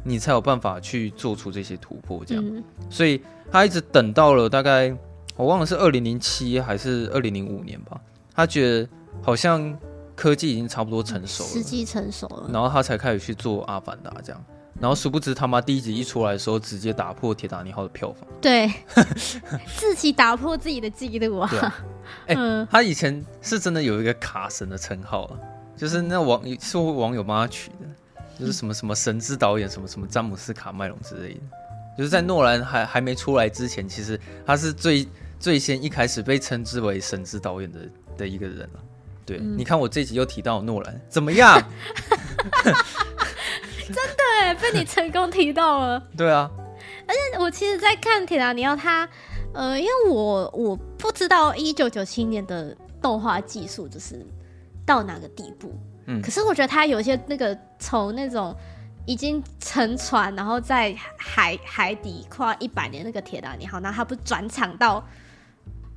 S2: 你才有办法去做出这些突破。这样，所以他一直等到了大概我忘了是二零零七还是二零零五年吧。他觉得好像科技已经差不多成熟了，
S1: 时机成熟了，
S2: 然后他才开始去做《阿凡达》这样，然后殊不知他妈第一集一出来的时候，直接打破《铁达尼号》的票房，
S1: 对，[LAUGHS] 自己打破自己的记录啊！[LAUGHS]
S2: 哎、啊欸，嗯、他以前是真的有一个卡神的称号啊，就是那网是网友帮他取的，就是什么什么神之导演，什么什么詹姆斯卡麦隆之类的，就是在诺兰还还没出来之前，其实他是最最先一开始被称之为神之导演的。的一个人了，对，嗯、你看我这集又提到诺兰，怎么样？[LAUGHS]
S1: 真的哎，被你成功提到了。[LAUGHS]
S2: 对啊，
S1: 而且我其实，在看铁达尼号，他呃，因为我我不知道一九九七年的动画技术就是到哪个地步，嗯，可是我觉得他有些那个从那种已经沉船，然后在海海底跨一百年那个铁达尼号，然后他不转场到。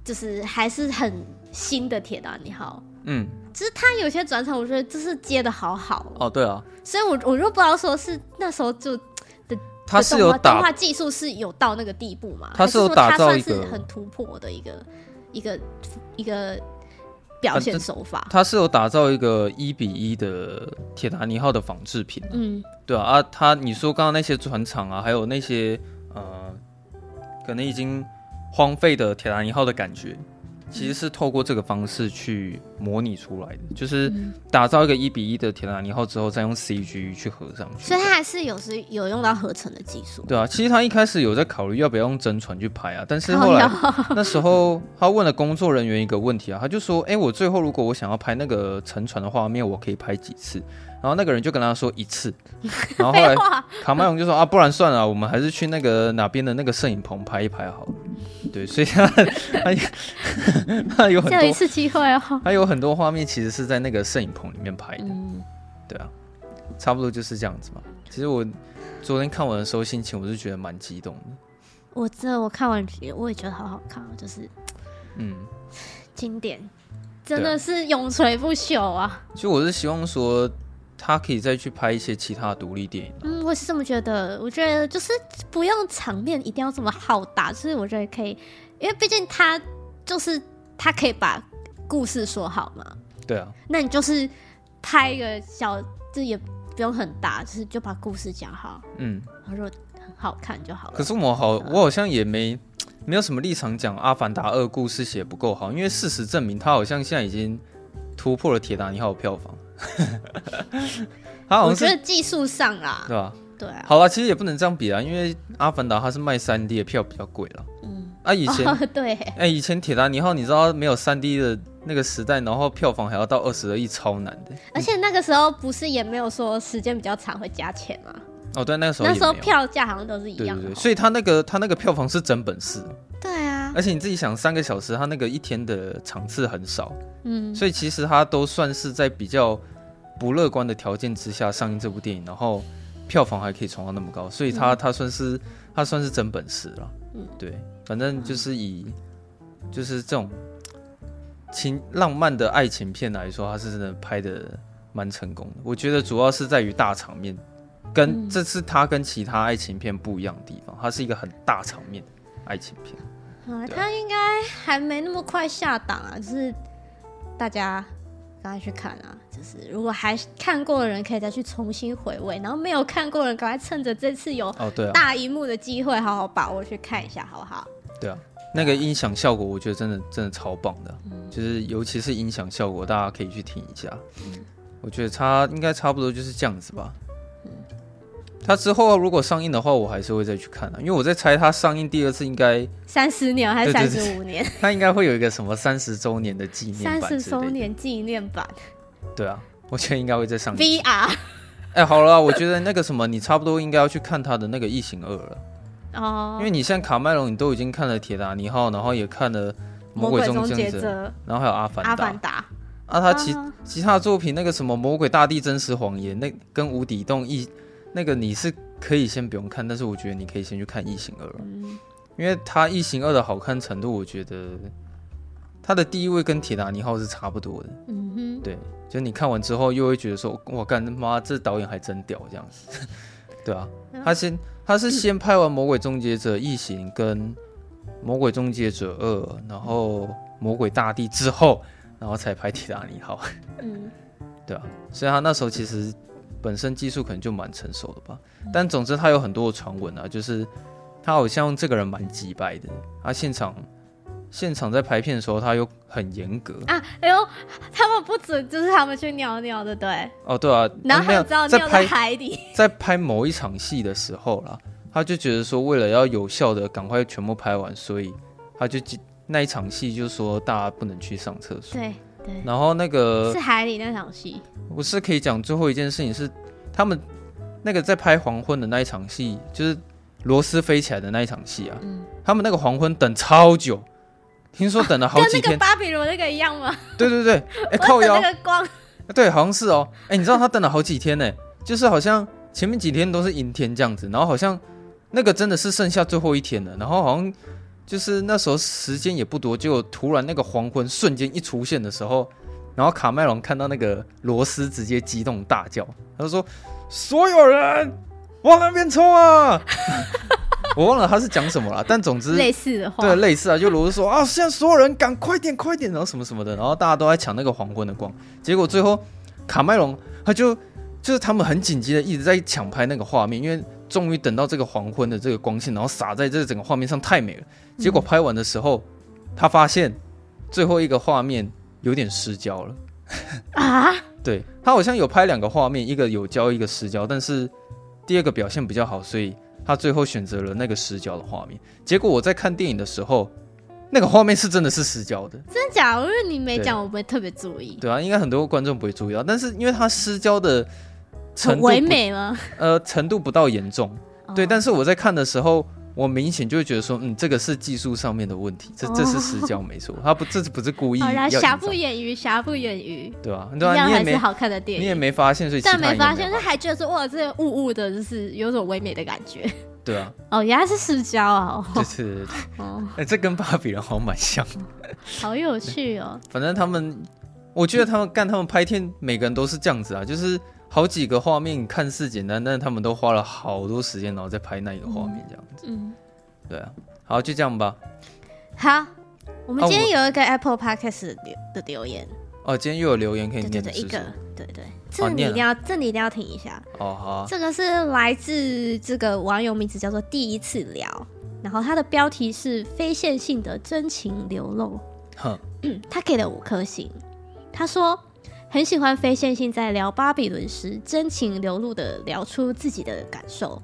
S1: 就是还是很新的铁达尼号，嗯，只是他有些转场，我觉得就是接的好好
S2: 哦，对啊，
S1: 所以我我就不知道说是那时候就的，
S2: 他是有动
S1: 画技术是有到那个地步嘛？
S2: 他是有打造一个
S1: 很突破的一个一个一个表现手法。
S2: 他是有打造一个一比一的铁达尼号的仿制品，嗯，对啊，啊，他你说刚刚那些船厂啊，还有那些呃，可能已经荒废的铁达尼号的感觉。其实是透过这个方式去模拟出来的，就是打造一个一比一的铁达尼号之后，再用 CG 去合上去。
S1: 所以它还是有时有用到合成的技术。
S2: 对啊，其实他一开始有在考虑要不要用真船去拍啊，但是后来 [LAUGHS] 那时候他问了工作人员一个问题啊，他就说：“哎，我最后如果我想要拍那个沉船的画面，我可以拍几次？”然后那个人就跟他说一次。[LAUGHS] 然后后来卡麦隆就说：“啊，不然算了，我们还是去那个哪边的那个摄影棚拍一拍好了。”对，所以他 [LAUGHS] 他他有很多
S1: 一次机会哦，
S2: 他有很多画面其实是在那个摄影棚里面拍的。嗯，对啊，差不多就是这样子嘛。其实我昨天看完的时候，心情我是觉得蛮激动的。
S1: 我这我看完我也觉得好好看，就是嗯，经典，真的是永垂不朽啊。
S2: 其实我是希望说。他可以再去拍一些其他独立电影。
S1: 嗯，我是这么觉得。我觉得就是不用场面一定要这么浩大，就是我觉得可以，因为毕竟他就是他可以把故事说好嘛。
S2: 对啊。
S1: 那你就是拍一个小，这也不用很大，就是就把故事讲好。嗯。然后如果很好看就好了。
S2: 可是我好，我好像也没没有什么立场讲《阿凡达二》故事写不够好，因为事实证明他好像现在已经突破了《铁达尼号》的票房。[LAUGHS]
S1: 他我觉得技术上啊，
S2: 对吧？
S1: 对啊。
S2: 好了，其实也不能这样比啊，因为《阿凡达》它是卖三 D 的票比较贵了。嗯。啊，以前、哦、
S1: 对，
S2: 哎、欸，以前《铁达尼号》你知道没有三 D 的那个时代，然后票房还要到二十二亿，超难的。
S1: 而且那个时候不是也没有说时间比较长会加钱吗？
S2: 哦，对，那个时候
S1: 那时候票价好像都是一样的。
S2: 对对对，所以他那个他那个票房是真本事。
S1: 对啊。
S2: 而且你自己想，三个小时，他那个一天的场次很少。嗯。所以其实他都算是在比较。不乐观的条件之下上映这部电影，然后票房还可以冲到那么高，所以他他算是他算是真本事了。嗯，对，反正就是以就是这种情浪漫的爱情片来说，它是真的拍的蛮成功的。我觉得主要是在于大场面，跟这次它跟其他爱情片不一样的地方，它是一个很大场面的爱情片。
S1: 啊，他应该还没那么快下档啊，就是大家。赶快去看啊！就是如果还看过的人，可以再去重新回味；然后没有看过的人，赶快趁着这次有大荧幕的机会，好好把握去看一下，好不好？
S2: 对啊，那个音响效果，我觉得真的真的超棒的，嗯、就是尤其是音响效果，大家可以去听一下。嗯、我觉得差应该差不多就是这样子吧。他之后如果上映的话，我还是会再去看的，因为我在猜他上映第二次应该
S1: 三十年还是三十五年？[LAUGHS]
S2: 他应该会有一个什么三十周年的纪念版，
S1: 三十周年纪念版。
S2: 对啊，我觉得应该会再上映
S1: VR。
S2: 哎、欸，好了，我觉得那个什么，你差不多应该要去看他的那个《异形二》了哦，因为你像卡麦隆，你都已经看了《铁达尼号》，然后也看了《魔鬼终结者》，然后还有阿凡《阿凡达》。阿凡达。啊，他其其他作品那个什么《魔鬼大地真实谎言》，那跟《无底洞》一。那个你是可以先不用看，但是我觉得你可以先去看《异形二》，嗯，因为它《异形二》的好看程度，我觉得它的第一位跟《铁达尼号》是差不多的。嗯哼，对，就你看完之后又会觉得说，我干妈，这导演还真屌，这样子，对啊，他先他是先拍完《魔鬼终结者》、《异形》跟《魔鬼终结者二》，然后《魔鬼大地》之后，然后才拍《铁达尼号》。嗯，[LAUGHS] 对啊，所以他那时候其实。本身技术可能就蛮成熟的吧，但总之他有很多的传闻啊，就是他好像这个人蛮机掰的，他现场现场在拍片的时候他又很严格啊，
S1: 哎呦，他们不准就是他们去尿尿的，对？
S2: 哦，对啊，
S1: 然后知道尿在海里，[LAUGHS]
S2: 在拍某一场戏的时候啦，他就觉得说为了要有效的赶快全部拍完，所以他就那一场戏就说大家不能去上厕所，
S1: 对。对，
S2: 然后那个
S1: 是海里那场戏，
S2: 我是可以讲最后一件事情是，他们那个在拍黄昏的那一场戏，就是螺丝飞起来的那一场戏啊。嗯，他们那个黄昏等超久，听说等了好几天。啊、跟那个
S1: 巴比伦那个一样吗？
S2: 对对对，[LAUGHS] 哎、欸，靠腰
S1: 那个光，
S2: 对，好像是哦。哎、欸，你知道他等了好几天呢，就是好像前面几天都是阴天这样子，然后好像那个真的是剩下最后一天了，然后好像。就是那时候时间也不多，结果突然那个黄昏瞬间一出现的时候，然后卡麦隆看到那个罗斯，直接激动大叫，他就说：“所有人往那边冲啊！” [LAUGHS] 我忘了他是讲什么了，但总之
S1: 类似的话，
S2: 对，类似啊，就罗斯说啊，现在所有人赶快点，快点，然后什么什么的，然后大家都在抢那个黄昏的光，结果最后卡麦隆他就就是他们很紧急的一直在抢拍那个画面，因为终于等到这个黄昏的这个光线，然后洒在这个整个画面上太美了，结果拍完的时候，他发现最后一个画面有点失焦了 [LAUGHS] 啊，[LAUGHS] 对，他好像有拍两个画面，一个有焦，一个失焦，但是第二个表现比较好，所以。他最后选择了那个失焦的画面，结果我在看电影的时候，那个画面是真的是失焦的。
S1: 真假的？因为你没讲，我不会特别注意。
S2: 对啊，应该很多观众不会注意到，但是因为他失焦的程度
S1: 唯美吗？
S2: 呃，程度不到严重。Oh. 对，但是我在看的时候。我明显就会觉得说，嗯，这个是技术上面的问题，这这是失焦没错，他不，这是不是故 [LAUGHS] 意。好啦，
S1: 瑕不掩瑜，瑕不掩瑜，
S2: 对吧？
S1: 一样还是好看的电影，
S2: 你也没发现，所以
S1: 但没发现，他还觉得说，哇，这个雾雾的，就是有种唯美的感觉。
S2: 对啊，
S1: 哦，原来是失焦啊，
S2: 就是哦，哎，这跟芭比人好像蛮像，[LAUGHS]
S1: 好有趣哦。
S2: 反正他们，我觉得他们干他们拍片，每个人都是这样子啊，就是。好几个画面看似简单，但是他们都花了好多时间，然后再拍那一个画面，这样子。嗯，对啊，好，就这样吧。
S1: 好，我们今天有一个 Apple Podcast 的留的留言。
S2: 哦，今天又有留言可以念，
S1: 对对对，一个，对对，这你一定要，这你一定要听一下。
S2: 哦，好。
S1: 这个是来自这个网友名字叫做第一次聊，然后他的标题是非线性的真情流露。哼，他给了五颗星，他说。很喜欢非线性在聊巴比伦时真情流露的聊出自己的感受，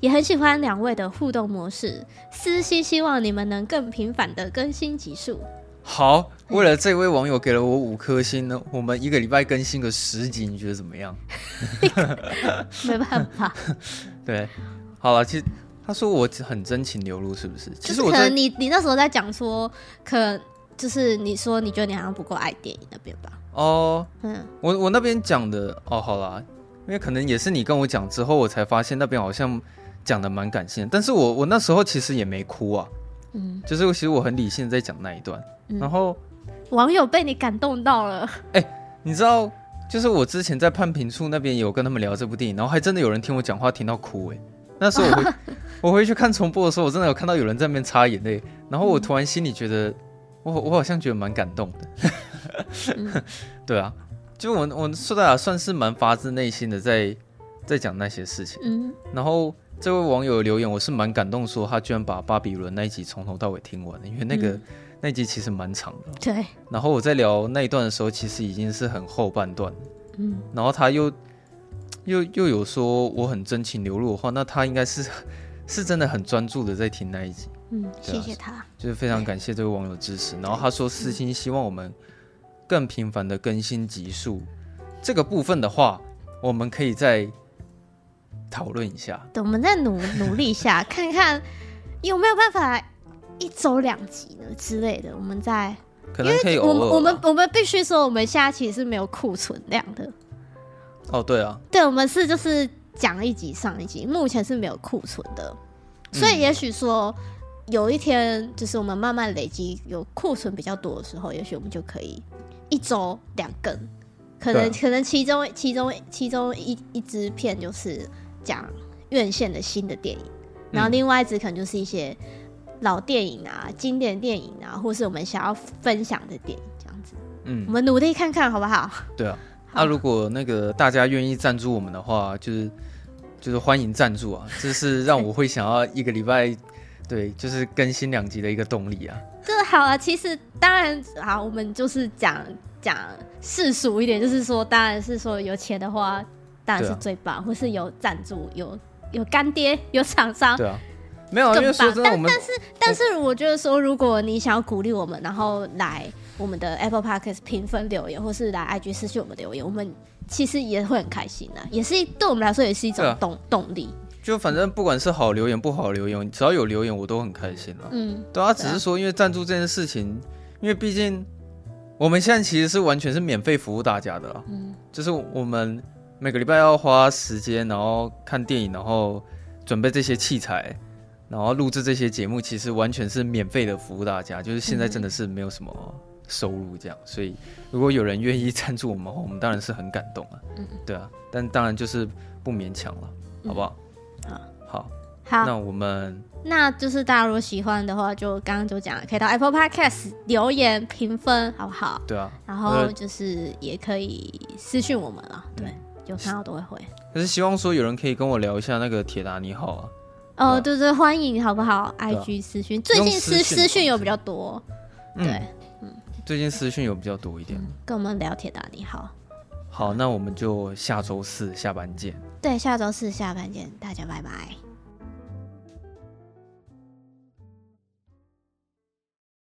S1: 也很喜欢两位的互动模式。私心希望你们能更频繁的更新集数。
S2: 好，为了这位网友给了我五颗星呢，我们一个礼拜更新个十集，你觉得怎么样？[LAUGHS]
S1: 没办法。[LAUGHS]
S2: 对，好了，其实他说我很真情流露，是不是？其实我
S1: 可能你你那时候在讲说，可就是你说你觉得你好像不够爱电影那边吧？
S2: 哦，嗯，我我那边讲的哦，好啦，因为可能也是你跟我讲之后，我才发现那边好像讲的蛮感性，但是我我那时候其实也没哭啊，嗯，就是其实我很理性在讲那一段，嗯、然后
S1: 网友被你感动到了，[LAUGHS]
S2: 哎、欸，你知道，就是我之前在判评处那边有跟他们聊这部电影，然后还真的有人听我讲话听到哭、欸，哎，那时候我回 [LAUGHS] 我回去看重播的时候，我真的有看到有人在那边擦眼泪，然后我突然心里觉得。我我好像觉得蛮感动的，嗯、[LAUGHS] 对啊，就我我说的算是蛮发自内心的在在讲那些事情。嗯，然后这位网友留言，我是蛮感动，说他居然把巴比伦那一集从头到尾听完了，因为那个、嗯、那一集其实蛮长的。
S1: 对。
S2: 然后我在聊那一段的时候，其实已经是很后半段。嗯。然后他又又又有说我很真情流露的话，那他应该是 [LAUGHS] 是真的很专注的在听那一集。
S1: 嗯，谢谢他，
S2: 就是非常感谢这位网友支持。然后他说私心希望我们更频繁的更新集数，这个部分的话，我们可以再讨论一下。
S1: 对，我们再努努力一下，看看有没有办法一周两集呢之类的。我们再
S2: 可能可以偶尔，
S1: 我们我们我们必须说，我们下期是没有库存量的。
S2: 哦，对啊，
S1: 对，我们是就是讲一集上一集，目前是没有库存的，所以也许说。嗯有一天，就是我们慢慢累积有库存比较多的时候，也许我们就可以一周两更，可能、啊、可能其中其中其中一一支片就是讲院线的新的电影，然后另外一支可能就是一些老电影啊、经典电影啊，或是我们想要分享的电影这样子。嗯，我们努力看看好不好？
S2: 对啊，那、啊、如果那个大家愿意赞助我们的话，就是就是欢迎赞助啊，这是让我会想要一个礼拜。对，就是更新两集的一个动力啊。
S1: 这好啊，其实当然好，我们就是讲讲世俗一点，就是说，当然是说有钱的话，当然是最棒，啊、或是有赞助、有有干爹、有厂商，[LAUGHS]
S2: 对啊，没有，因为说真的，但
S1: 但是但是，我觉得说，如果你想要鼓励我们，然后来我们的 Apple Podcast 评分留言，或是来 IG 私讯我们留言，我们其实也会很开心的，也是对我们来说也是一种动、啊、动力。
S2: 就反正不管是好留言不好留言，只要有留言我都很开心了。嗯，对啊，只是说因为赞助这件事情，因为毕竟我们现在其实是完全是免费服务大家的啦。嗯，就是我们每个礼拜要花时间，然后看电影，然后准备这些器材，然后录制这些节目，其实完全是免费的服务大家。就是现在真的是没有什么收入这样，所以如果有人愿意赞助我们的话，我们当然是很感动啊。嗯，对啊，但当然就是不勉强了，好不好？
S1: 好，
S2: 那我们
S1: 那就是大家如果喜欢的话，就刚刚就讲了，可以到 Apple Podcast 留言评分，好不好？
S2: 对啊。
S1: 然后就是也可以私讯我们了，对，嗯、有看到都会回。
S2: 可是希望说有人可以跟我聊一下那个铁达尼号啊。
S1: 哦，对对，欢迎，好不好？IG 私讯，最近私私讯有比较多，对，
S2: 嗯，最近私讯有比较多一点，
S1: 跟我们聊铁达尼号。
S2: 好，那我们就下周四下班见。
S1: 对，下周四下班见，大家拜拜。